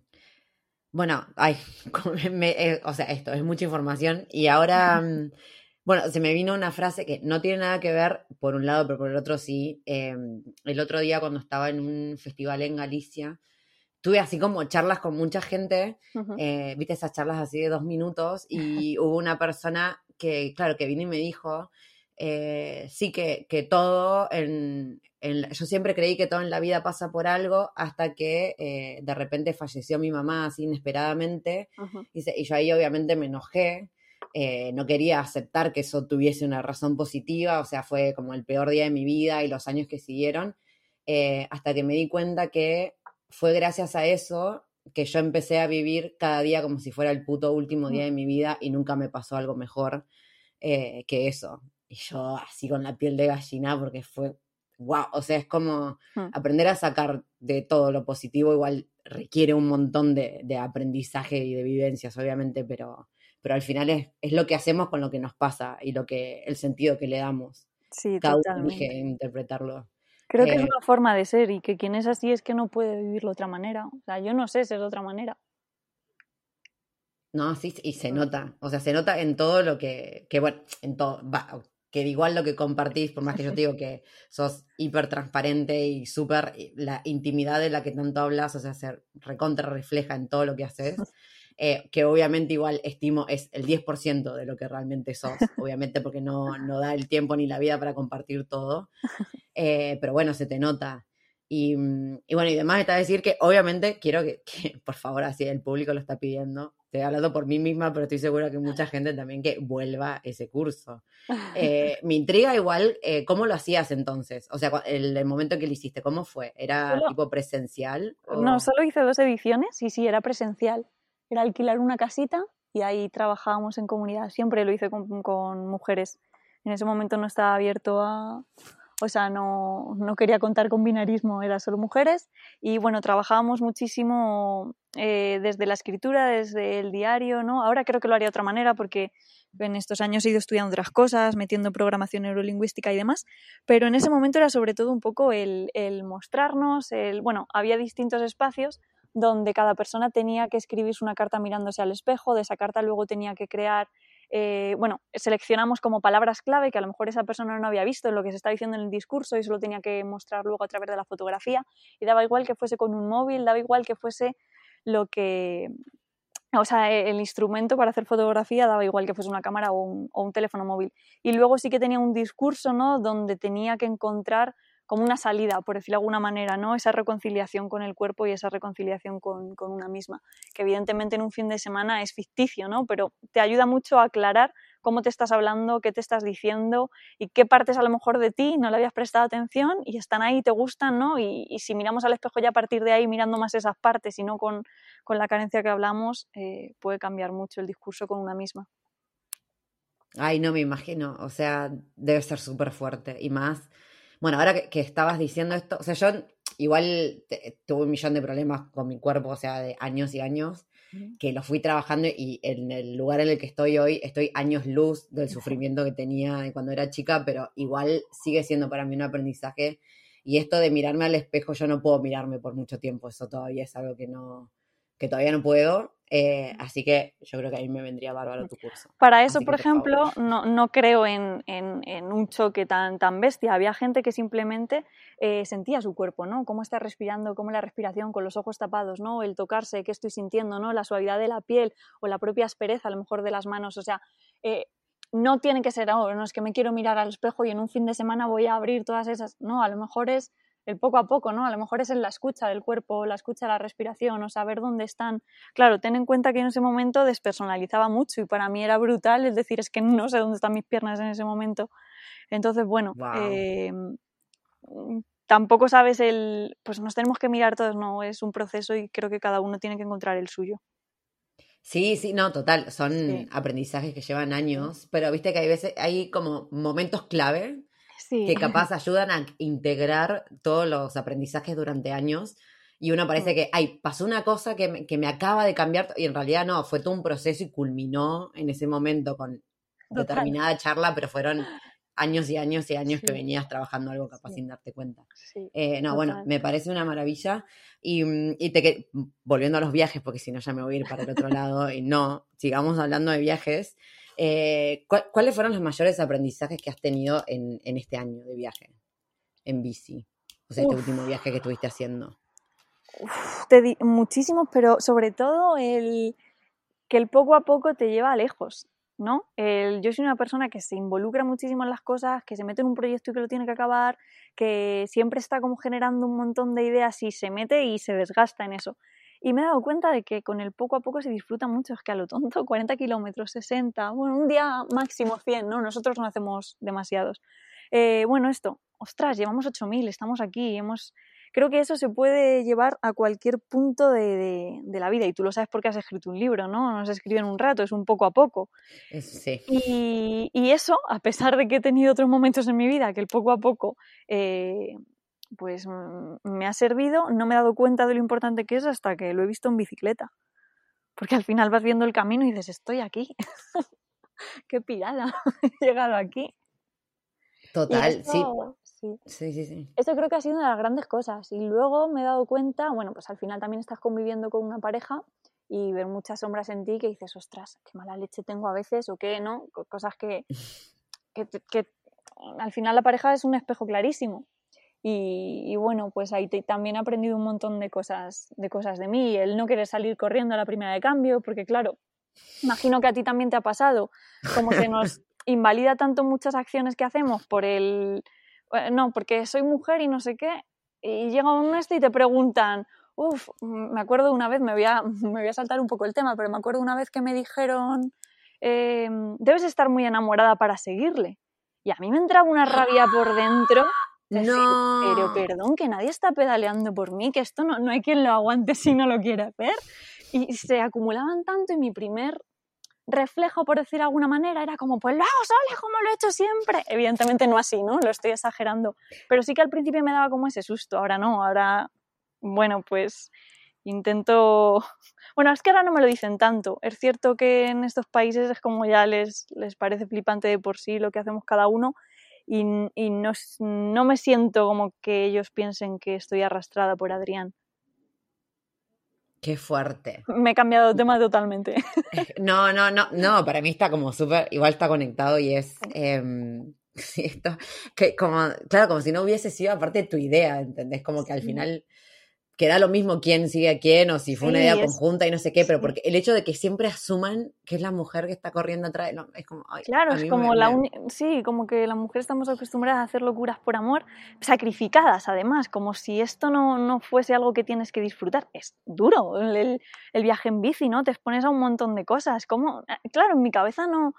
bueno, ay, eh, o sea, esto es mucha información y ahora, mm, bueno, se me vino una frase que no tiene nada que ver por un lado, pero por el otro sí. Em, el otro día cuando estaba en un festival en Galicia, tuve así como charlas con mucha gente, eh, viste esas charlas así de dos minutos y hubo una persona que, claro, que vino y me dijo, eh, sí que, que todo en, yo siempre creí que todo en la vida pasa por algo hasta que eh, de repente falleció mi mamá así inesperadamente y, yo ahí obviamente me enojé, eh, no quería aceptar que eso tuviese una razón positiva, o sea, fue como el peor día de mi vida y los años que siguieron, eh, hasta que me di cuenta que fue gracias a eso que yo empecé a vivir cada día como si fuera el puto último día de mi vida y nunca me pasó algo mejor que eso. Y yo así con la piel de gallina porque fue wow, o sea, es como mm. aprender a sacar de todo lo positivo, igual requiere un montón de, aprendizaje y de vivencias, obviamente, pero, pero al final es, es, lo que hacemos con lo que nos pasa y lo que, el sentido que le damos. Sí, Cada totalmente. uno interpretarlo. Creo que es eh, una forma de ser y que quien es así es que no puede vivirlo de otra manera. O sea, yo no sé ser de otra manera. No, sí, y se nota. O sea, se nota en todo lo que, que bueno, en todo, va, que igual lo que compartís, por más que yo te digo que sos hiper transparente y súper, la intimidad de la que tanto hablas, o sea, se recontra refleja en todo lo que haces, eh, que obviamente igual estimo es el 10% de lo que realmente sos, obviamente porque no, no, da el tiempo ni la vida para compartir todo, eh, pero bueno, se te nota. Y, y, bueno, y demás está decir que obviamente quiero que, que, por favor, así el público lo está pidiendo, estoy hablando por mí misma, pero estoy segura que mucha gente también que vuelva ese curso. Eh, me intriga igual, eh, ¿cómo lo hacías entonces? O sea, el, momento que lo hiciste, ¿cómo fue? ¿Era tipo presencial? No, solo hice dos ediciones y sí, era presencial. Era alquilar una casita y ahí trabajábamos en comunidad. Siempre lo hice con, mujeres. En ese momento no estaba abierto a, o sea, no, no, quería contar con binarismo, era solo mujeres. Y bueno, trabajábamos muchísimo eh, desde la escritura, desde el diario, ¿no? Ahora creo que lo haría de otra manera porque en estos años he ido estudiando otras cosas, metiendo programación neurolingüística y demás, pero en ese momento era sobre todo un poco el, el mostrarnos, el, bueno, había distintos espacios donde cada persona tenía que escribirse una carta mirándose al espejo, de esa carta luego tenía que crear eh, bueno, seleccionamos como palabras clave que a lo mejor esa persona no había visto lo que se está diciendo en el discurso y solo tenía que mostrar luego a través de la fotografía y daba igual que fuese con un móvil, daba igual que fuese lo que... O sea, e, el instrumento para hacer fotografía daba igual que fuese una cámara o un, o un teléfono móvil. Y luego sí que tenía un discurso, ¿no? Donde tenía que encontrar como una salida, por decirlo de alguna manera, ¿no? Esa reconciliación con el cuerpo y esa reconciliación con, con, una misma, que evidentemente en un fin de semana es ficticio, ¿no? Pero te ayuda mucho a aclarar cómo te estás hablando, qué te estás diciendo y qué partes a lo mejor de ti no le habías prestado atención y están ahí, te gustan, ¿no? Y, y si miramos al espejo ya a partir de ahí, mirando más esas partes y no con, con la carencia que hablamos, eh, puede cambiar mucho el discurso con una misma. Ay, no me imagino, o sea, debe ser súper fuerte y más bueno, ahora que, estabas diciendo esto, o sea, yo igual tuve un millón de problemas con mi cuerpo, o sea, de años y años, que lo fui trabajando y en el lugar en el que estoy hoy estoy años luz del sufrimiento que tenía cuando era chica, pero igual sigue siendo para mí un aprendizaje. Y esto de mirarme al espejo, yo no puedo mirarme por mucho tiempo, eso todavía es algo que no, que todavía no puedo. Eh, así que yo creo que a mí me vendría bárbaro tu curso. Para eso, por ejemplo, no, no, creo en, en, un choque tan, tan bestia. Había gente que simplemente eh, sentía su cuerpo, ¿no? Cómo está respirando, cómo la respiración con los ojos tapados, ¿no? El tocarse, qué estoy sintiendo, ¿no? La suavidad de la piel o la propia aspereza, a lo mejor, de las manos. O sea, eh, no tiene que ser, oh, no es que me quiero mirar al espejo y en un fin de semana voy a abrir todas esas. No, a lo mejor es el poco a poco, ¿no? A lo mejor es en la escucha del cuerpo, la escucha de la respiración, o saber dónde están. Claro, ten en cuenta que en ese momento despersonalizaba mucho y para mí era brutal, es decir, es que no sé dónde están mis piernas en ese momento. Entonces, bueno, em, tampoco sabes el... Pues nos tenemos que mirar todos, no, es un proceso y creo que cada uno tiene que encontrar el suyo. Sí, sí, no, total, son Sí. aprendizajes que llevan años, pero viste que hay veces, hay como momentos clave Sí. que capaz ayudan a integrar todos los aprendizajes durante años y uno parece que, ay, pasó una cosa que me, que me acaba de cambiar y en realidad no, fue todo un proceso y culminó en ese momento con Total. determinada charla, pero fueron años y años y años que venías trabajando algo capaz Sí. sin darte cuenta. Sí. Eh, no, bueno, me parece una maravilla. Y, mm, y te que- volviendo a los viajes, porque si no ya me voy a ir para el otro lado, y no, sigamos hablando de viajes. Eh, ¿cuál- ¿Cuáles fueron los mayores aprendizajes que has tenido en, en este año de viaje? En bici. O sea, este Uf. último viaje que estuviste haciendo. Uf, te di muchísimos, pero sobre todo el que el poco a poco te lleva lejos, ¿no? El- yo soy una persona que se involucra muchísimo en las cosas, que se mete en un proyecto y que lo tiene que acabar, que siempre está como generando un montón de ideas y se mete y se desgasta en eso. Y me he dado cuenta de que con el poco a poco se disfruta mucho, es que a lo tonto, 40 kilómetros, 60, bueno, un día máximo 100, ¿no? Nosotros no hacemos demasiados. Eh, bueno, esto, ostras, llevamos 8.000, estamos aquí, hemos... Creo que eso se puede llevar a cualquier punto de, de- de la vida y tú lo sabes porque has escrito un libro, ¿no? No se escribe en un rato, es un poco a poco. Sí. Y, y eso, a pesar de que he tenido otros momentos en mi vida que el poco a poco eh, pues mm, me ha servido, no me he dado cuenta de lo importante que es hasta que lo he visto en bicicleta. Porque al final vas viendo el camino y dices, estoy aquí. Qué pirada, he llegado aquí. Total, sí. esto- sí. Sí, sí, sí. Esto creo que ha sido una de las grandes cosas. Y luego me he dado cuenta, bueno, pues al final también estás conviviendo con una pareja y ver muchas sombras en ti que dices, ostras, qué mala leche tengo a veces o qué, ¿no? Co- Cosas que, que, que al final la pareja es un espejo clarísimo. Y, y bueno, pues ahí te- también he aprendido un montón de cosas, de cosas de mí. El no querer salir corriendo a la primera de cambio, porque claro, imagino que a ti también te ha pasado, como se nos invalida tanto muchas acciones que hacemos por el, eh, no, porque soy mujer y no sé qué, y llega un este y te preguntan, uff, me acuerdo una vez, me voy, a, me voy a saltar un poco el tema, pero me acuerdo una vez que me dijeron, eh, debes estar muy enamorada para seguirle. Y a mí me entraba una rabia por dentro. Decir, No. Pero perdón, que nadie está pedaleando por mí, que esto no, no hay quien lo aguante si no lo quiere hacer. Y se acumulaban tanto y mi primer reflejo, por decir de alguna manera, era como, pues lo hago sola, como lo he hecho siempre. Evidentemente no así, ¿no? Lo estoy exagerando. Pero sí que al principio me daba como ese susto, ahora no, ahora, bueno, pues intento... Bueno, es que ahora no me lo dicen tanto. Es cierto que en estos países es como ya les, les parece flipante de por sí lo que hacemos cada uno y, y no, no me siento como que ellos piensen que estoy arrastrada por Adrián. Qué fuerte. Me he cambiado de tema totalmente. No, no, no, no, para mí está como súper, igual está conectado y es, sí, esto, que como, claro, como si no hubiese sido aparte tu idea, ¿entendés? Como que al Sí. final queda lo mismo quién sigue a quién o si fue una Sí, idea es- conjunta y no sé qué, pero porque el hecho de que siempre asuman que es la mujer que está corriendo atrás, no, es como, ay, Claro, es como me- la me- sí, como que las mujeres estamos acostumbradas a hacer locuras por amor, sacrificadas además, como si esto no, no fuese algo que tienes que disfrutar. Es duro el, el- el viaje en bici, ¿no? Te expones a un montón de cosas. Como, eh, claro, en mi cabeza no,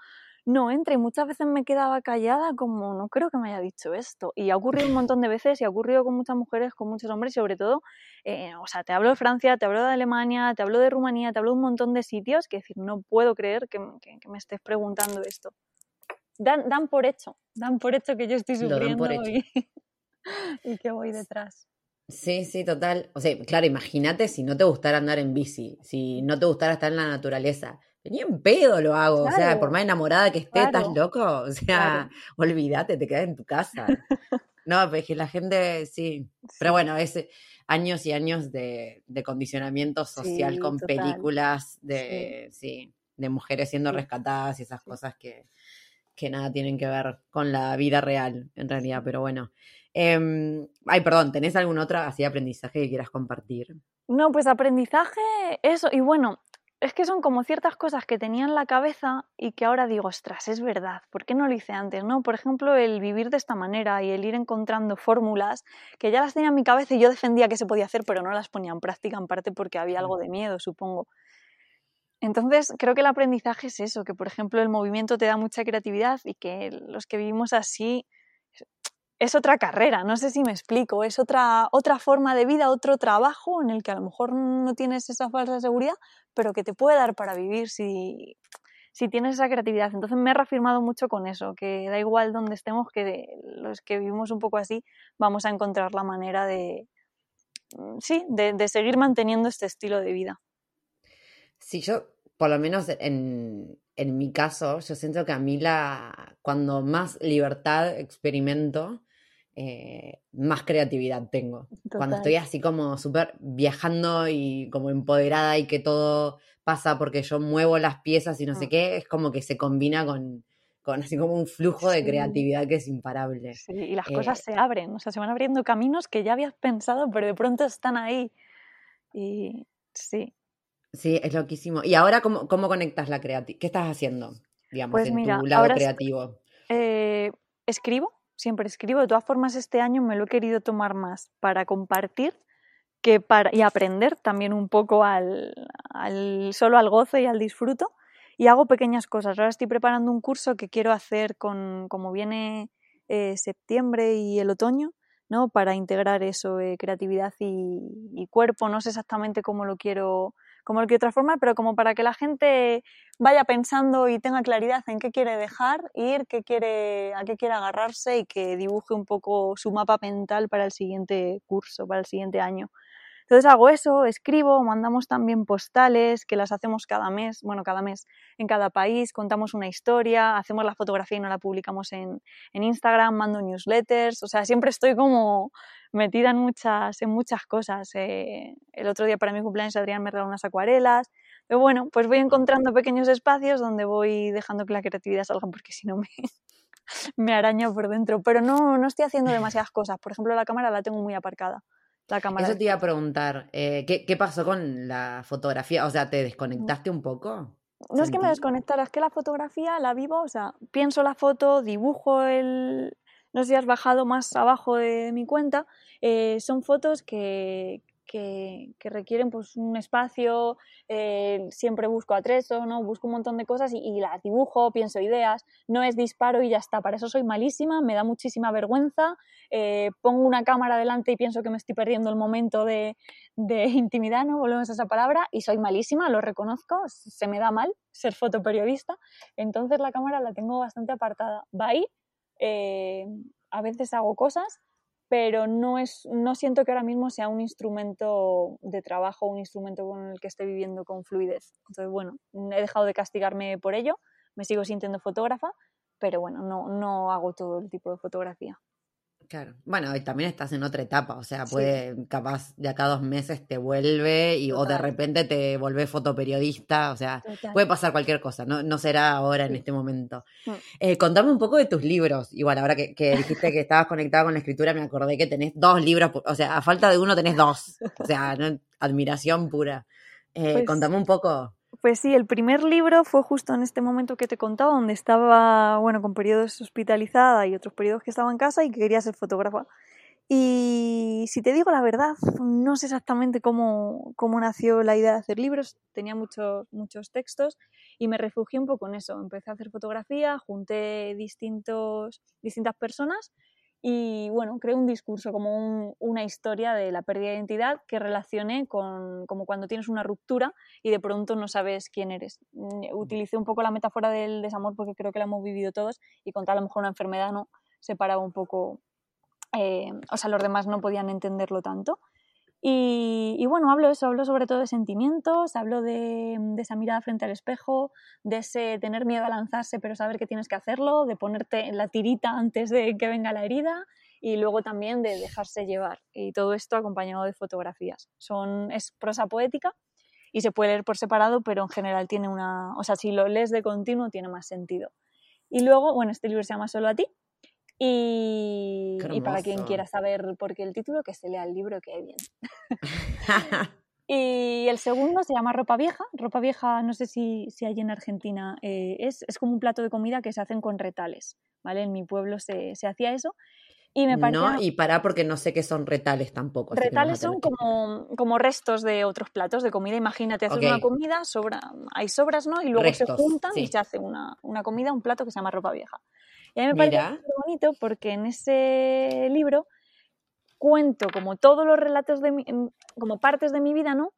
no entra y muchas veces me quedaba callada como no creo que me haya dicho esto. Y ha ocurrido un montón de veces y ha ocurrido con muchas mujeres, con muchos hombres y sobre todo, eh, o sea, te hablo de Francia, te hablo de Alemania, te hablo de Rumanía, te hablo de un montón de sitios que decir, no puedo creer que, que- que me estés preguntando esto. Dan, dan por hecho, dan por hecho que yo estoy sufriendo y, y que voy detrás. Sí, sí, total. O sea, claro, imagínate si no te gustara andar en bici, si no te gustara estar en la naturaleza. Ni en pedo lo hago, o sea, por más enamorada que esté, ¿estás loco? O sea, Claro. olvídate, te quedas en tu casa. No, pero es que la gente, sí. Pero bueno, es eh, años y años de, de condicionamiento social Sí, con total. películas de, sí. de mujeres siendo rescatadas y esas cosas que, que nada tienen que ver con la vida real, en realidad, pero bueno. Em, ay, perdón, ¿tenés algún otro así aprendizaje que quieras compartir? No, pues aprendizaje, eso, y bueno, es que son como ciertas cosas que tenía en la cabeza y que ahora digo, ostras, es verdad, ¿por qué no lo hice antes? ¿no? Por ejemplo, el vivir de esta manera y el ir encontrando fórmulas que ya las tenía en mi cabeza y yo defendía que se podía hacer, pero no las ponía en práctica, en parte porque había algo de miedo, supongo. Entonces, creo que el aprendizaje es eso, que por ejemplo el movimiento te da mucha creatividad y que los que vivimos así es otra carrera, no sé si me explico, es otra, otra forma de vida, otro trabajo en el que a lo mejor no tienes esa falsa seguridad, pero que te puede dar para vivir si, si tienes esa creatividad. Entonces me he reafirmado mucho con eso, que da igual donde estemos, que los que vivimos un poco así vamos a encontrar la manera de, mm, sí, de, de seguir manteniendo este estilo de vida. Sí, yo, por lo menos en, en mi caso, yo siento que a mí la, cuando más libertad experimento, eh, más creatividad tengo. Cuando estoy así como súper viajando y como empoderada y que todo pasa porque yo muevo las piezas y no sé mm. qué, es como que se combina con, con así como un flujo de creatividad que es imparable. Sí, y las cosas eh, se abren, o sea, se van abriendo caminos que ya habías pensado, pero de pronto están ahí. Y sí, Sí, es loquísimo. ¿Y ahora cómo, cómo conectas la creatividad? ¿Qué estás haciendo, digamos, pues en tu lado creativo? Eh, escribo, siempre escribo. De todas formas, este año me lo he querido tomar más para compartir que para, y aprender también un poco al, solo al gozo y al disfruto. Y hago pequeñas cosas. Ahora estoy preparando un curso que quiero hacer con, como viene eh, septiembre y el otoño, ¿no? Para integrar eso, eh, creatividad y, y, cuerpo. No sé exactamente cómo lo quiero como lo quiero transformar, pero como para que la gente vaya pensando y tenga claridad en qué quiere dejar ir, qué quiere, a qué quiere agarrarse y que dibuje un poco su mapa mental para el siguiente curso, para el siguiente año. Entonces hago eso, escribo, mandamos también postales que las hacemos cada mes, bueno, cada mes en cada país, contamos una historia, hacemos la fotografía y no la publicamos en, Instagram, mando newsletters, o sea, siempre estoy como metida en muchas, en muchas cosas. Eh, el otro día para mi cumpleaños Adrián me regaló unas acuarelas, pero bueno, pues voy encontrando pequeños espacios donde voy dejando que la creatividad salga porque si no me, me araño por dentro. Pero no, no estoy haciendo demasiadas cosas. Por ejemplo, la cámara la tengo muy aparcada la cámara. Eso te iba a preguntar, eh, ¿qué, pasó con la fotografía? O sea, ¿te desconectaste un poco? No es que me desconectara, es que la fotografía la vivo, o sea, pienso la foto, dibujo el... No sé si has bajado más abajo de mi cuenta, eh, son fotos que, que, requieren pues un espacio, eh, siempre busco atrezo, ¿no? busco un montón de cosas y, las dibujo, pienso ideas, no es disparo y ya está, para eso soy malísima, me da muchísima vergüenza, eh, pongo una cámara delante y pienso que me estoy perdiendo el momento de, de intimidad, ¿no? volvemos a esa palabra, y soy malísima, lo reconozco, se me da mal ser fotoperiodista, entonces la cámara la tengo bastante apartada, va ahí, eh, a veces hago cosas, pero no, es, no siento que ahora mismo sea un instrumento de trabajo, un instrumento con el que esté viviendo con fluidez. Entonces, bueno, he dejado de castigarme por ello, me sigo sintiendo fotógrafa, pero bueno, no, no hago todo el tipo de fotografía. Claro. Bueno, y también estás en otra etapa, o sea, puede, capaz de acá dos meses te vuelve y o de repente te vuelve fotoperiodista, o sea, puede pasar cualquier cosa, no, no será ahora en este momento. Mm. Eh, contame un poco de tus libros, igual ahora que, dijiste que estabas conectada con la escritura, me acordé que tenés dos libros, o sea, a falta de uno tenés dos, o sea, admiración pura. Eh, pues contame un poco. Pues sí, el primer libro fue justo en este momento que te contaba, donde estaba, bueno, con periodos hospitalizada y otros periodos que estaba en casa y que quería ser fotógrafa. Y si te digo la verdad, no sé exactamente cómo, cómo nació la idea de hacer libros, tenía muchos, muchos textos y me refugié un poco en eso. Empecé a hacer fotografía, junté distintos, distintas personas y bueno, creé un discurso, como una historia de la pérdida de identidad que relacioné con como cuando tienes una ruptura y de pronto no sabes quién eres. Mm, utilicé un poco la metáfora del desamor porque creo que la hemos vivido todos y contar a lo mejor una enfermedad no separaba un poco, eh, o sea, los demás no podían entenderlo tanto. Y, bueno, hablo eso, hablo sobre todo de sentimientos, hablo de, esa mirada frente al espejo, de ese tener miedo a lanzarse pero saber que tienes que hacerlo, de ponerte en la tirita antes de que venga la herida y luego también de dejarse llevar. Y todo esto acompañado de fotografías. Son, es prosa poética y se puede leer por separado, pero en general tiene una, o sea, si lo lees de continuo tiene más sentido. Y luego, bueno, este libro se llama Solo a ti y, para quien quiera saber por qué el título, que se lea el libro, que hay bien. y el segundo se llama Ropa Vieja. Ropa Vieja, no sé si, si hay en Argentina, eh, es, es, como un plato de comida que se hacen con retales. ¿vale? En mi pueblo se, se hacía eso. Y me No, y para porque no sé qué son retales tampoco. Retales son como, como restos de otros platos de comida. Imagínate, haces una comida, sobra, hay sobras, ¿no? Y luego se juntan y se hace una, una comida, un plato que se llama ropa vieja. Y a mí me parece muy bonito porque en ese libro cuento como todos los relatos de mi, como partes de mi vida, ¿no?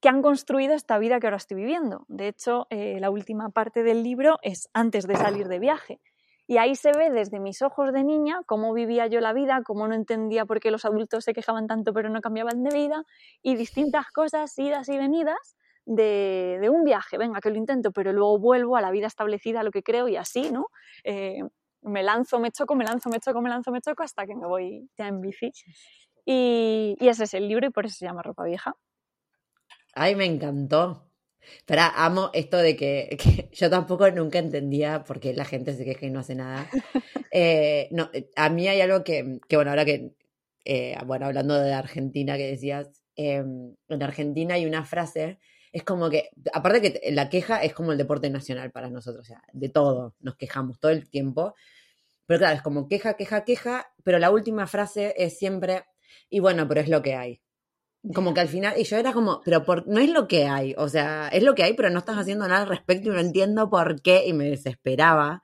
que han construido esta vida que ahora estoy viviendo. De hecho, eh, la última parte del libro es antes de salir de viaje. Y ahí se ve desde mis ojos de niña cómo vivía yo la vida, cómo no entendía por qué los adultos se quejaban tanto pero no cambiaban de vida y distintas cosas, idas y venidas de, un viaje. Venga, que lo intento, pero luego vuelvo a la vida establecida, a lo que creo y así, ¿no? Eh, me lanzo, me choco, me lanzo, me choco, me lanzo, me choco hasta que me voy ya en bici. Y, ese es el libro y por eso se llama Ropa Vieja. Ay, me encantó. Pero amo esto de que, yo tampoco nunca entendía por qué la gente se queja y no hace nada. Eh, no, eh, a mí hay algo que, que bueno, ahora que, eh, bueno, hablando de Argentina que decías, em, en Argentina hay una frase, es como que, aparte que la queja es como el deporte nacional para nosotros, o sea, de todo, nos quejamos todo el tiempo. Pero claro, es como queja, queja, queja, pero la última frase es siempre, y bueno, pero es lo que hay. Como que al final, y yo era como, pero por, no es lo que hay, o sea, es lo que hay, pero no estás haciendo nada al respecto y no entiendo por qué, y me desesperaba.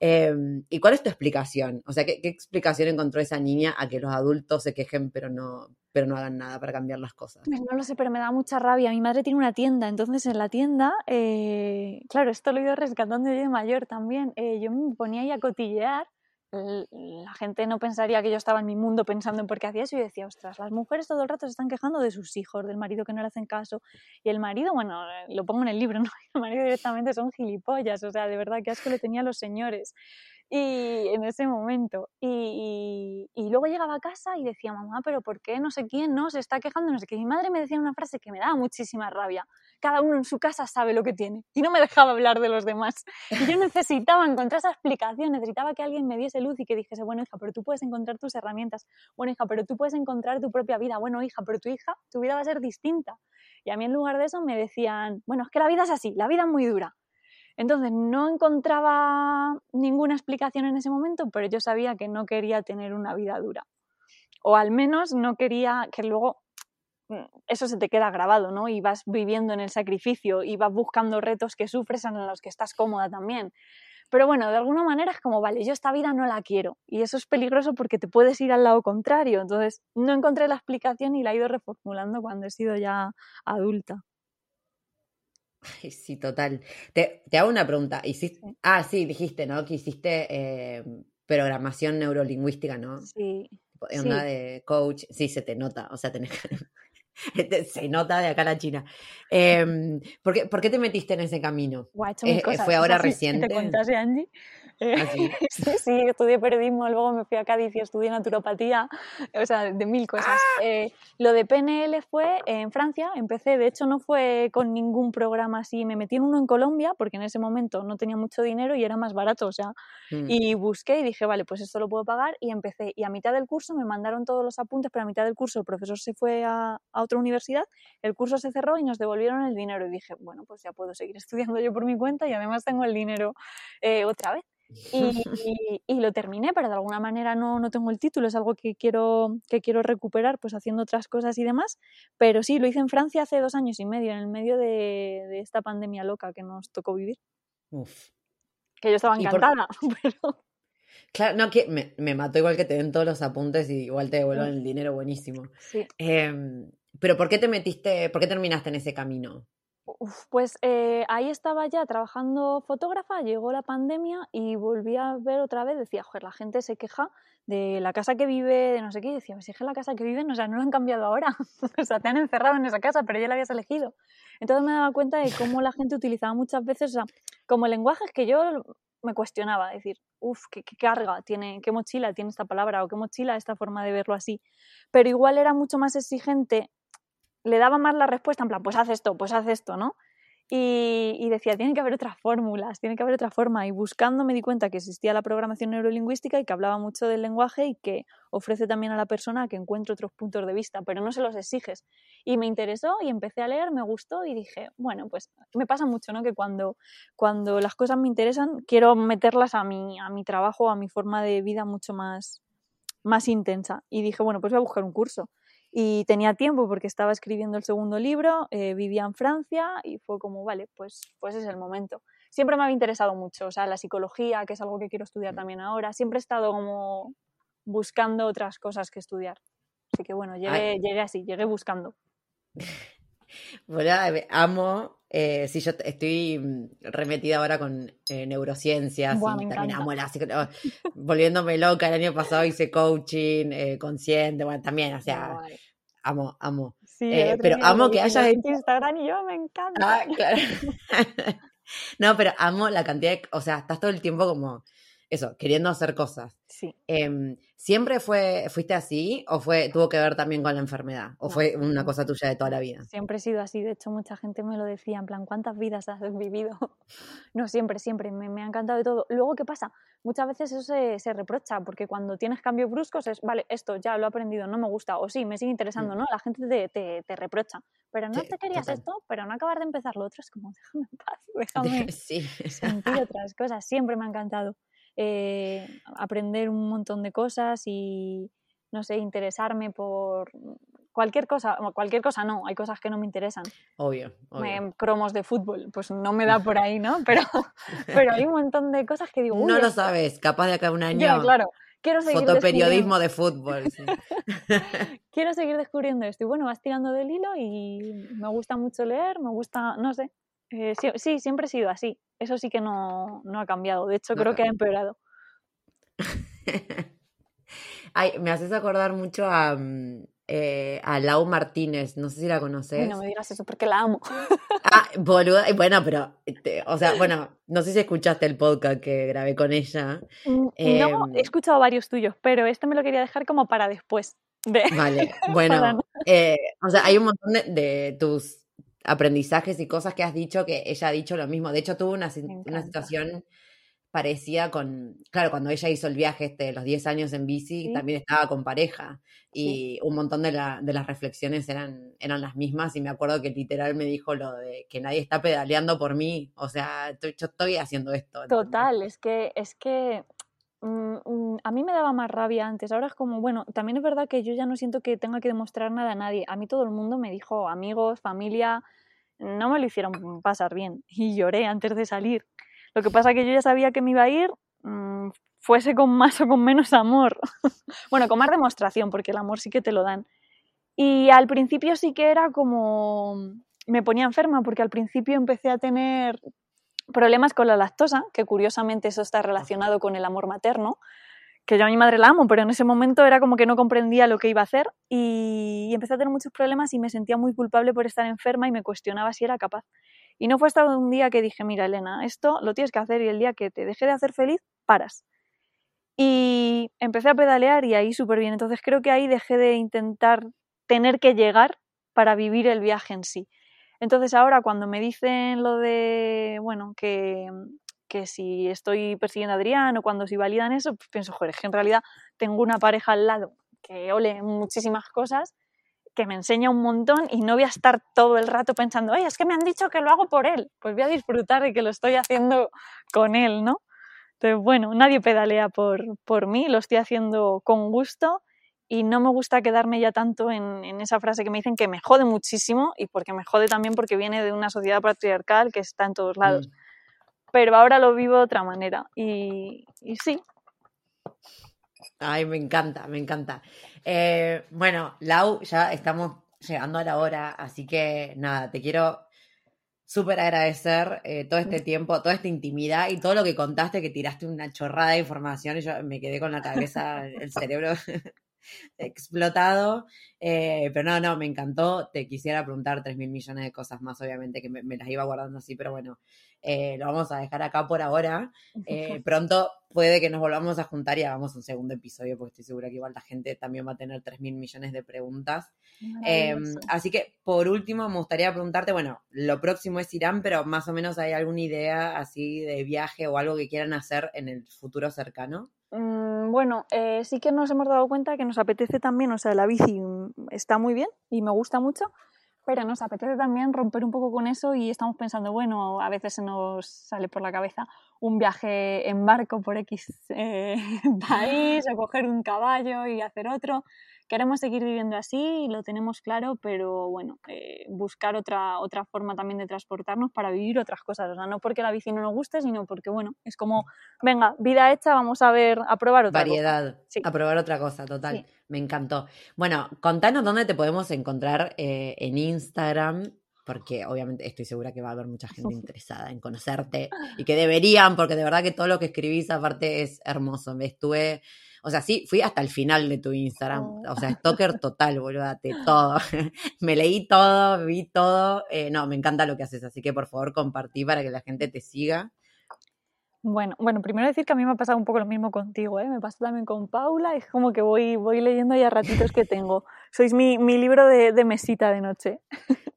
Em, ¿Y cuál es tu explicación? O sea, ¿qué, explicación encontró esa niña a que los adultos se quejen pero no, pero no hagan nada para cambiar las cosas? Pues no lo sé, pero me da mucha rabia. Mi madre tiene una tienda, entonces en la tienda, eh, claro, esto lo he ido rescatando yo de mayor también. Eh, yo me ponía ahí a cotillear la gente no pensaría que yo estaba en mi mundo pensando en por qué hacía eso y decía, ostras, las mujeres todo el rato se están quejando de sus hijos, del marido que no le hacen caso. Y el marido, bueno, lo pongo en el libro, ¿no? El marido directamente son gilipollas, o sea, de verdad que asco le tenía a los señores y en ese momento. Y, y, luego llegaba a casa y decía, mamá, pero ¿por qué no sé quién no se está quejando? No sé qué. Mi madre me decía una frase que me daba muchísima rabia. Cada uno en su casa sabe lo que tiene. Y no me dejaba hablar de los demás. Y yo necesitaba encontrar esa explicación, necesitaba que alguien me diese luz y que dijese, bueno, hija, pero tú puedes encontrar tus herramientas. Bueno, hija, pero tú puedes encontrar tu propia vida. Bueno, hija, pero tu hija, tu vida va a ser distinta. Y a mí en lugar de eso me decían, bueno, es que la vida es así, la vida es muy dura entonces no encontraba ninguna explicación en ese momento, pero yo sabía que no quería tener una vida dura. O al menos no quería que luego mm, eso se te queda grabado, ¿no? Y vas viviendo en el sacrificio y vas buscando retos que sufres en los que estás cómoda también. Pero bueno, de alguna manera es como, vale, yo esta vida no la quiero. Y eso es peligroso porque te puedes ir al lado contrario. Entonces, no encontré la explicación y la he ido reformulando cuando he sido ya adulta. Sí, total. Te, hago una pregunta. ¿Hiciste, ah, sí, dijiste, ¿no? Que hiciste eh, programación neurolingüística, ¿no? Sí. Una de coach. Sí, se te nota. O sea, tenés se nota de acá a la China. Eh, ¿por, qué, ¿por, qué, te metiste en ese camino? Eh, ¿Fue ahora reciente? ¿Te contaste, Angie? ¿Ah, sí? estudié periodismo, luego me fui a Cádiz y estudié naturopatía, o sea, de mil cosas. ¡Ah! Eh, lo de PNL fue en Francia, empecé, de hecho no fue con ningún programa así, me metí en uno en Colombia porque en ese momento no tenía mucho dinero y era más barato, o sea, mm. y busqué y dije, vale, pues esto lo puedo pagar y empecé. Y a mitad del curso me mandaron todos los apuntes, pero a mitad del curso el profesor se fue a, a otra universidad, el curso se cerró y nos devolvieron el dinero y dije, bueno, pues ya puedo seguir estudiando yo por mi cuenta y además tengo el dinero eh, otra vez. Y, lo terminé, pero de alguna manera no, no, tengo el título, es algo que quiero, que quiero recuperar pues haciendo otras cosas y demás, pero sí, lo hice en Francia hace dos años y medio, en el medio de, esta pandemia loca que nos tocó vivir. Que yo estaba encantada, pero... Claro, no, que me, me, mató igual que te den todos los apuntes y igual te devuelvan el dinero buenísimo. Sí. Em, pero ¿por qué te metiste, por qué terminaste en ese camino? Pues eh, ahí estaba ya trabajando fotógrafa, llegó la pandemia y volví a ver otra vez, decía, joder, la gente se queja de la casa que vive, de no sé qué, y decía, pues es la casa que viven, o sea, no la han cambiado ahora, o sea, te han encerrado en esa casa, pero ya la habías elegido. Entonces me daba cuenta de cómo la gente utilizaba muchas veces, o sea, como lenguajes que yo me cuestionaba, decir, uff, ¿qué, qué, carga tiene, qué mochila tiene esta palabra o qué mochila esta forma de verlo así. Pero igual era mucho más exigente le daba más la respuesta en plan, pues haz esto, pues haz esto, ¿no? Y, decía, tiene que haber otras fórmulas, tiene que haber otra forma. Y buscando me di cuenta que existía la programación neurolingüística y que hablaba mucho del lenguaje y que ofrece también a la persona que encuentre otros puntos de vista, pero no se los exiges. Y me interesó y empecé a leer, me gustó y dije, bueno, pues me pasa mucho, ¿no? Que cuando, cuando las cosas me interesan, quiero meterlas a mi, a mi trabajo, a mi forma de vida mucho más, más intensa. Y dije, bueno, pues voy a buscar un curso y tenía tiempo porque estaba escribiendo el segundo libro, eh, vivía en Francia y fue como, vale, pues, pues es el momento. siempre me había interesado mucho, o sea, la psicología, que es algo que quiero estudiar también ahora, siempre he estado como buscando otras cosas que estudiar. Así que bueno, llegué, llegué así, llegué buscando. Bueno, amo, eh, sí, yo estoy mm, remetida ahora con eh, neurociencias Buah, y también amo la psico- volviéndome loca. El año pasado hice coaching eh, consciente, bueno, también, o sea. Amo, amo. Sí, eh, pero amo que hayas Instagram y yo me encanta. Ah, claro. No, pero amo la cantidad de, o sea, estás todo el tiempo como, eso, queriendo hacer cosas. Sí. Em, ¿Siempre fue, fuiste así o fue, tuvo que ver también con la enfermedad? ¿O No, fue una cosa tuya de toda la vida? Siempre he sido así, de hecho mucha gente me lo decía, en plan, ¿cuántas vidas has vivido? No, siempre, siempre, me, me ha encantado de todo. Luego, ¿qué pasa? Muchas veces eso se, se reprocha, porque cuando tienes cambios bruscos es, vale, esto ya lo he aprendido, no me gusta, o sí, me sigue interesando, ¿no? La gente te, te, te reprocha, pero no Sí, te querías total. esto, pero no acabar de empezar lo otro, es como, déjame en paz, déjame Sí. sentir otras cosas, siempre me ha encantado eh, aprender un montón de cosas y, no sé, interesarme por cualquier cosa, cualquier cosa no, hay cosas que no me interesan. Obvio, cromos de fútbol, pues no me da por ahí, ¿no? Pero, pero hay un montón de cosas que digo, uy, No lo esto- sabes, capaz de acá un año. Ya, claro, quiero seguir Fotoperiodismo de fútbol. sí. quiero seguir descubriendo esto. Y bueno, vas tirando del hilo y me gusta mucho leer, me gusta, no sé. Eh, sí, sí, siempre he sido así. Eso sí que no, no ha cambiado. De hecho, No creo que ha empeorado. Ay, me haces acordar mucho a, mm, eh, a Lau Martínez, no sé si la conoces. no me digas eso porque la amo. Ah, boluda, bueno, pero, o sea, bueno, no sé si escuchaste el podcast que grabé con ella. Mm, No, Em, he escuchado varios tuyos, pero este me lo quería dejar como para después. De... Vale, bueno, no- eh, o sea, hay un montón de, de tus aprendizajes y cosas que has dicho que ella ha dicho lo mismo. De hecho, tuvo una, una situación parecida con, claro, cuando ella hizo el viaje este de los 10 años en bici, Sí. también estaba con pareja y Sí. un montón de, la- de las reflexiones eran, eran las mismas y me acuerdo que literal me dijo lo de que nadie está pedaleando por mí, o sea, yo estoy haciendo esto. ¿entendés? Total, es que, es que a mí me daba más rabia antes. Ahora es como, bueno, también es verdad que yo ya no siento que tenga que demostrar nada a nadie. A mí todo el mundo me dijo, amigos, familia, no me lo hicieron pasar bien y lloré antes de salir. Lo que pasa que yo ya sabía que me iba a ir, mm, fuese con más o con menos amor. bueno, con más demostración, porque el amor sí que te lo dan. Y al principio sí que era como, me ponía enferma, porque al principio empecé a tener problemas con la lactosa, que curiosamente eso está relacionado con el amor materno, que yo a mi madre la amo, pero en ese momento era como que no comprendía lo que iba a hacer y, y empecé a tener muchos problemas y me sentía muy culpable por estar enferma y me cuestionaba si era capaz. Y no fue hasta un día que dije, mira Elena, esto lo tienes que hacer y el día que te deje de hacer feliz, paras. Y empecé a pedalear y ahí súper bien. Entonces creo que ahí dejé de intentar tener que llegar para vivir el viaje en sí. Entonces ahora cuando me dicen lo de, bueno, que, que si estoy persiguiendo a Adrián o cuando si validan eso, pues pienso, joder, que en realidad tengo una pareja al lado que ole muchísimas cosas, que me enseña un montón y no voy a estar todo el rato pensando, oye, es que me han dicho que lo hago por él, pues voy a disfrutar de que lo estoy haciendo con él, ¿no? Entonces, bueno, nadie pedalea por, por mí, lo estoy haciendo con gusto y no me gusta quedarme ya tanto en, en, esa frase que me dicen que me jode muchísimo y porque me jode también porque viene de una sociedad patriarcal que está en todos lados. Mm. Pero ahora lo vivo de otra manera y, y sí. Ay, me encanta, me encanta. Eh, bueno, Lau, ya estamos llegando a la hora, así que nada, te quiero súper agradecer eh, todo este tiempo, toda esta intimidad y todo lo que contaste, que tiraste una chorrada de información y yo me quedé con la cabeza, el cerebro explotado. Eh, pero no, no, me encantó. Te quisiera preguntar tres mil millones de cosas más, obviamente, que me, me las iba guardando así, pero bueno, eh, lo vamos a dejar acá por ahora. Eh, pronto puede que nos volvamos a juntar y hagamos un segundo episodio, porque estoy segura que igual la gente también va a tener tres mil millones de preguntas. Eh, así que, por último, me gustaría preguntarte, bueno, lo próximo es Irán, pero más o menos hay alguna idea así de viaje o algo que quieran hacer en el futuro cercano. Mm, bueno, eh, sí que nos hemos dado cuenta que nos apetece también, o sea, la bici está muy bien y me gusta mucho, pero nos apetece también romper un poco con eso y estamos pensando, bueno, a veces se nos sale por la cabeza un viaje en barco por X eh, país o coger un caballo y hacer otro. Queremos seguir viviendo así y lo tenemos claro, pero bueno, eh, buscar otra, otra forma también de transportarnos para vivir otras cosas. O sea, no porque la bici no nos guste, sino porque, bueno, es como, venga, vida hecha, vamos a ver, a probar otra Variedad, Sí. a probar otra cosa, total. Sí. Me encantó. Bueno, contanos dónde te podemos encontrar eh, en Instagram, porque obviamente estoy segura que va a haber mucha gente interesada en conocerte y que deberían, porque de verdad que todo lo que escribís aparte es hermoso. Me estuve, o sea, sí, fui hasta el final de tu Instagram, Oh. o sea, stalker total, boludate, todo. me leí todo, vi todo. Eh, no, me encanta lo que haces, así que por favor compartí para que la gente te siga. Bueno, bueno, primero decir que a mí me ha pasado un poco lo mismo contigo, ¿eh? Me pasa también con Paula, es como que voy, voy leyendo ya ratitos que tengo. Sois mi, mi libro de, de mesita de noche.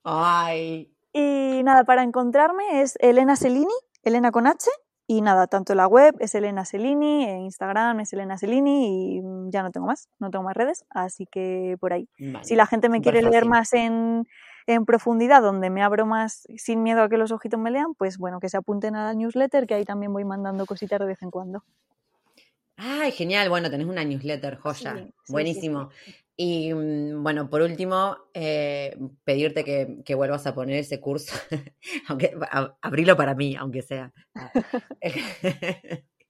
Ay, Y nada, para encontrarme es Elena Selini, Elena con H, y nada, tanto la web es Elena Selini, en Instagram es Elena Selini y mm, ya no tengo más, no tengo más redes, así que por ahí. vale, Si la gente me quiere leer más en, en profundidad, donde me abro más sin miedo a que los ojitos me lean, pues bueno, que se apunten a la newsletter, que ahí también voy mandando cositas de vez en cuando. Ay, genial. Bueno, tenés una newsletter, joya. Sí, sí, sí, Buenísimo. Y mm, bueno, por último, eh, pedirte que, que vuelvas a poner ese curso, aunque a- abrilo para mí, aunque sea.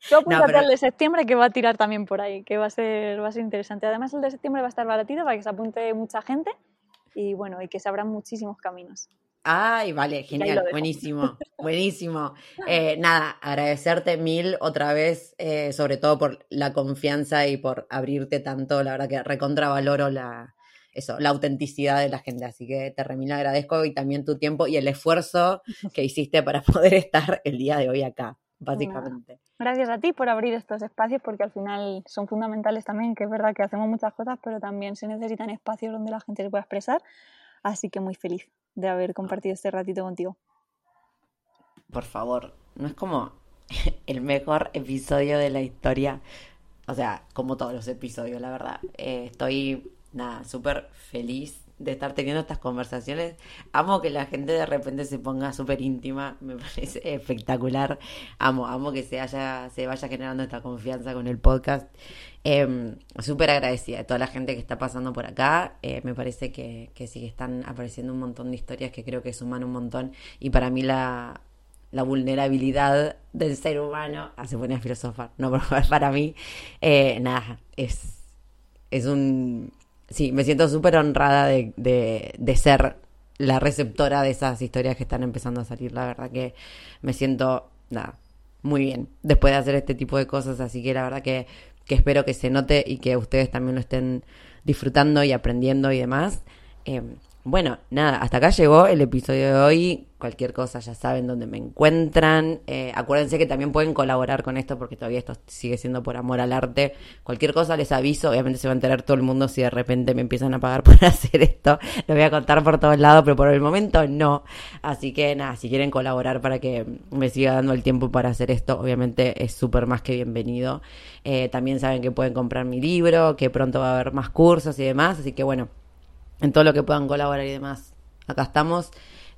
Tú apúntate pero- al de septiembre que va a tirar también por ahí, que va a ser, va a ser interesante. Además, el de septiembre va a estar baratito para que se apunte mucha gente y bueno, y que se abran muchísimos caminos. Ay, vale, genial, buenísimo, buenísimo. Eh, nada, agradecerte mil otra vez, eh, sobre todo por la confianza y por abrirte tanto. La verdad que recontravaloro la, eso, la autenticidad de la gente. Así que te remil agradezco y también tu tiempo y el esfuerzo que hiciste para poder estar el día de hoy acá, básicamente. Gracias a ti por abrir estos espacios porque al final son fundamentales también, que es verdad que hacemos muchas cosas, pero también se necesitan espacios donde la gente se pueda expresar. Así que muy feliz de haber compartido este ratito contigo. Por favor, no es como el mejor episodio de la historia. O sea, como todos los episodios, la verdad. Eh, estoy, nada, súper feliz de estar teniendo estas conversaciones. Amo que la gente de repente se ponga súper íntima. Me parece espectacular. Amo, amo que se, haya, se vaya generando esta confianza con el podcast. Eh, súper agradecida de toda la gente que está pasando por acá. Eh, me parece que, que sí que están apareciendo un montón de historias que creo que suman un montón. Y para mí la, la vulnerabilidad del ser humano. Ah, se pone a filosofar. No, para mí, eh, nada, es, es un. Sí, me siento súper honrada de, de, de ser la receptora de esas historias que están empezando a salir. La verdad que me siento, nada, muy bien después de hacer este tipo de cosas. Así que la verdad que, que espero que se note y que ustedes también lo estén disfrutando y aprendiendo y demás. Eh, bueno, nada, hasta acá llegó el episodio de hoy. Cualquier cosa ya saben dónde me encuentran. Eh, acuérdense que también pueden colaborar con esto porque todavía esto sigue siendo por amor al arte. Cualquier cosa les aviso. Obviamente se va a enterar todo el mundo si de repente me empiezan a pagar por hacer esto. Lo voy a contar por todos lados, pero por el momento no. Así que nada, si quieren colaborar para que me siga dando el tiempo para hacer esto, obviamente es súper más que bienvenido. Eh, también saben que pueden comprar mi libro, que pronto va a haber más cursos y demás. Así que bueno, en todo lo que puedan colaborar y demás. Acá estamos.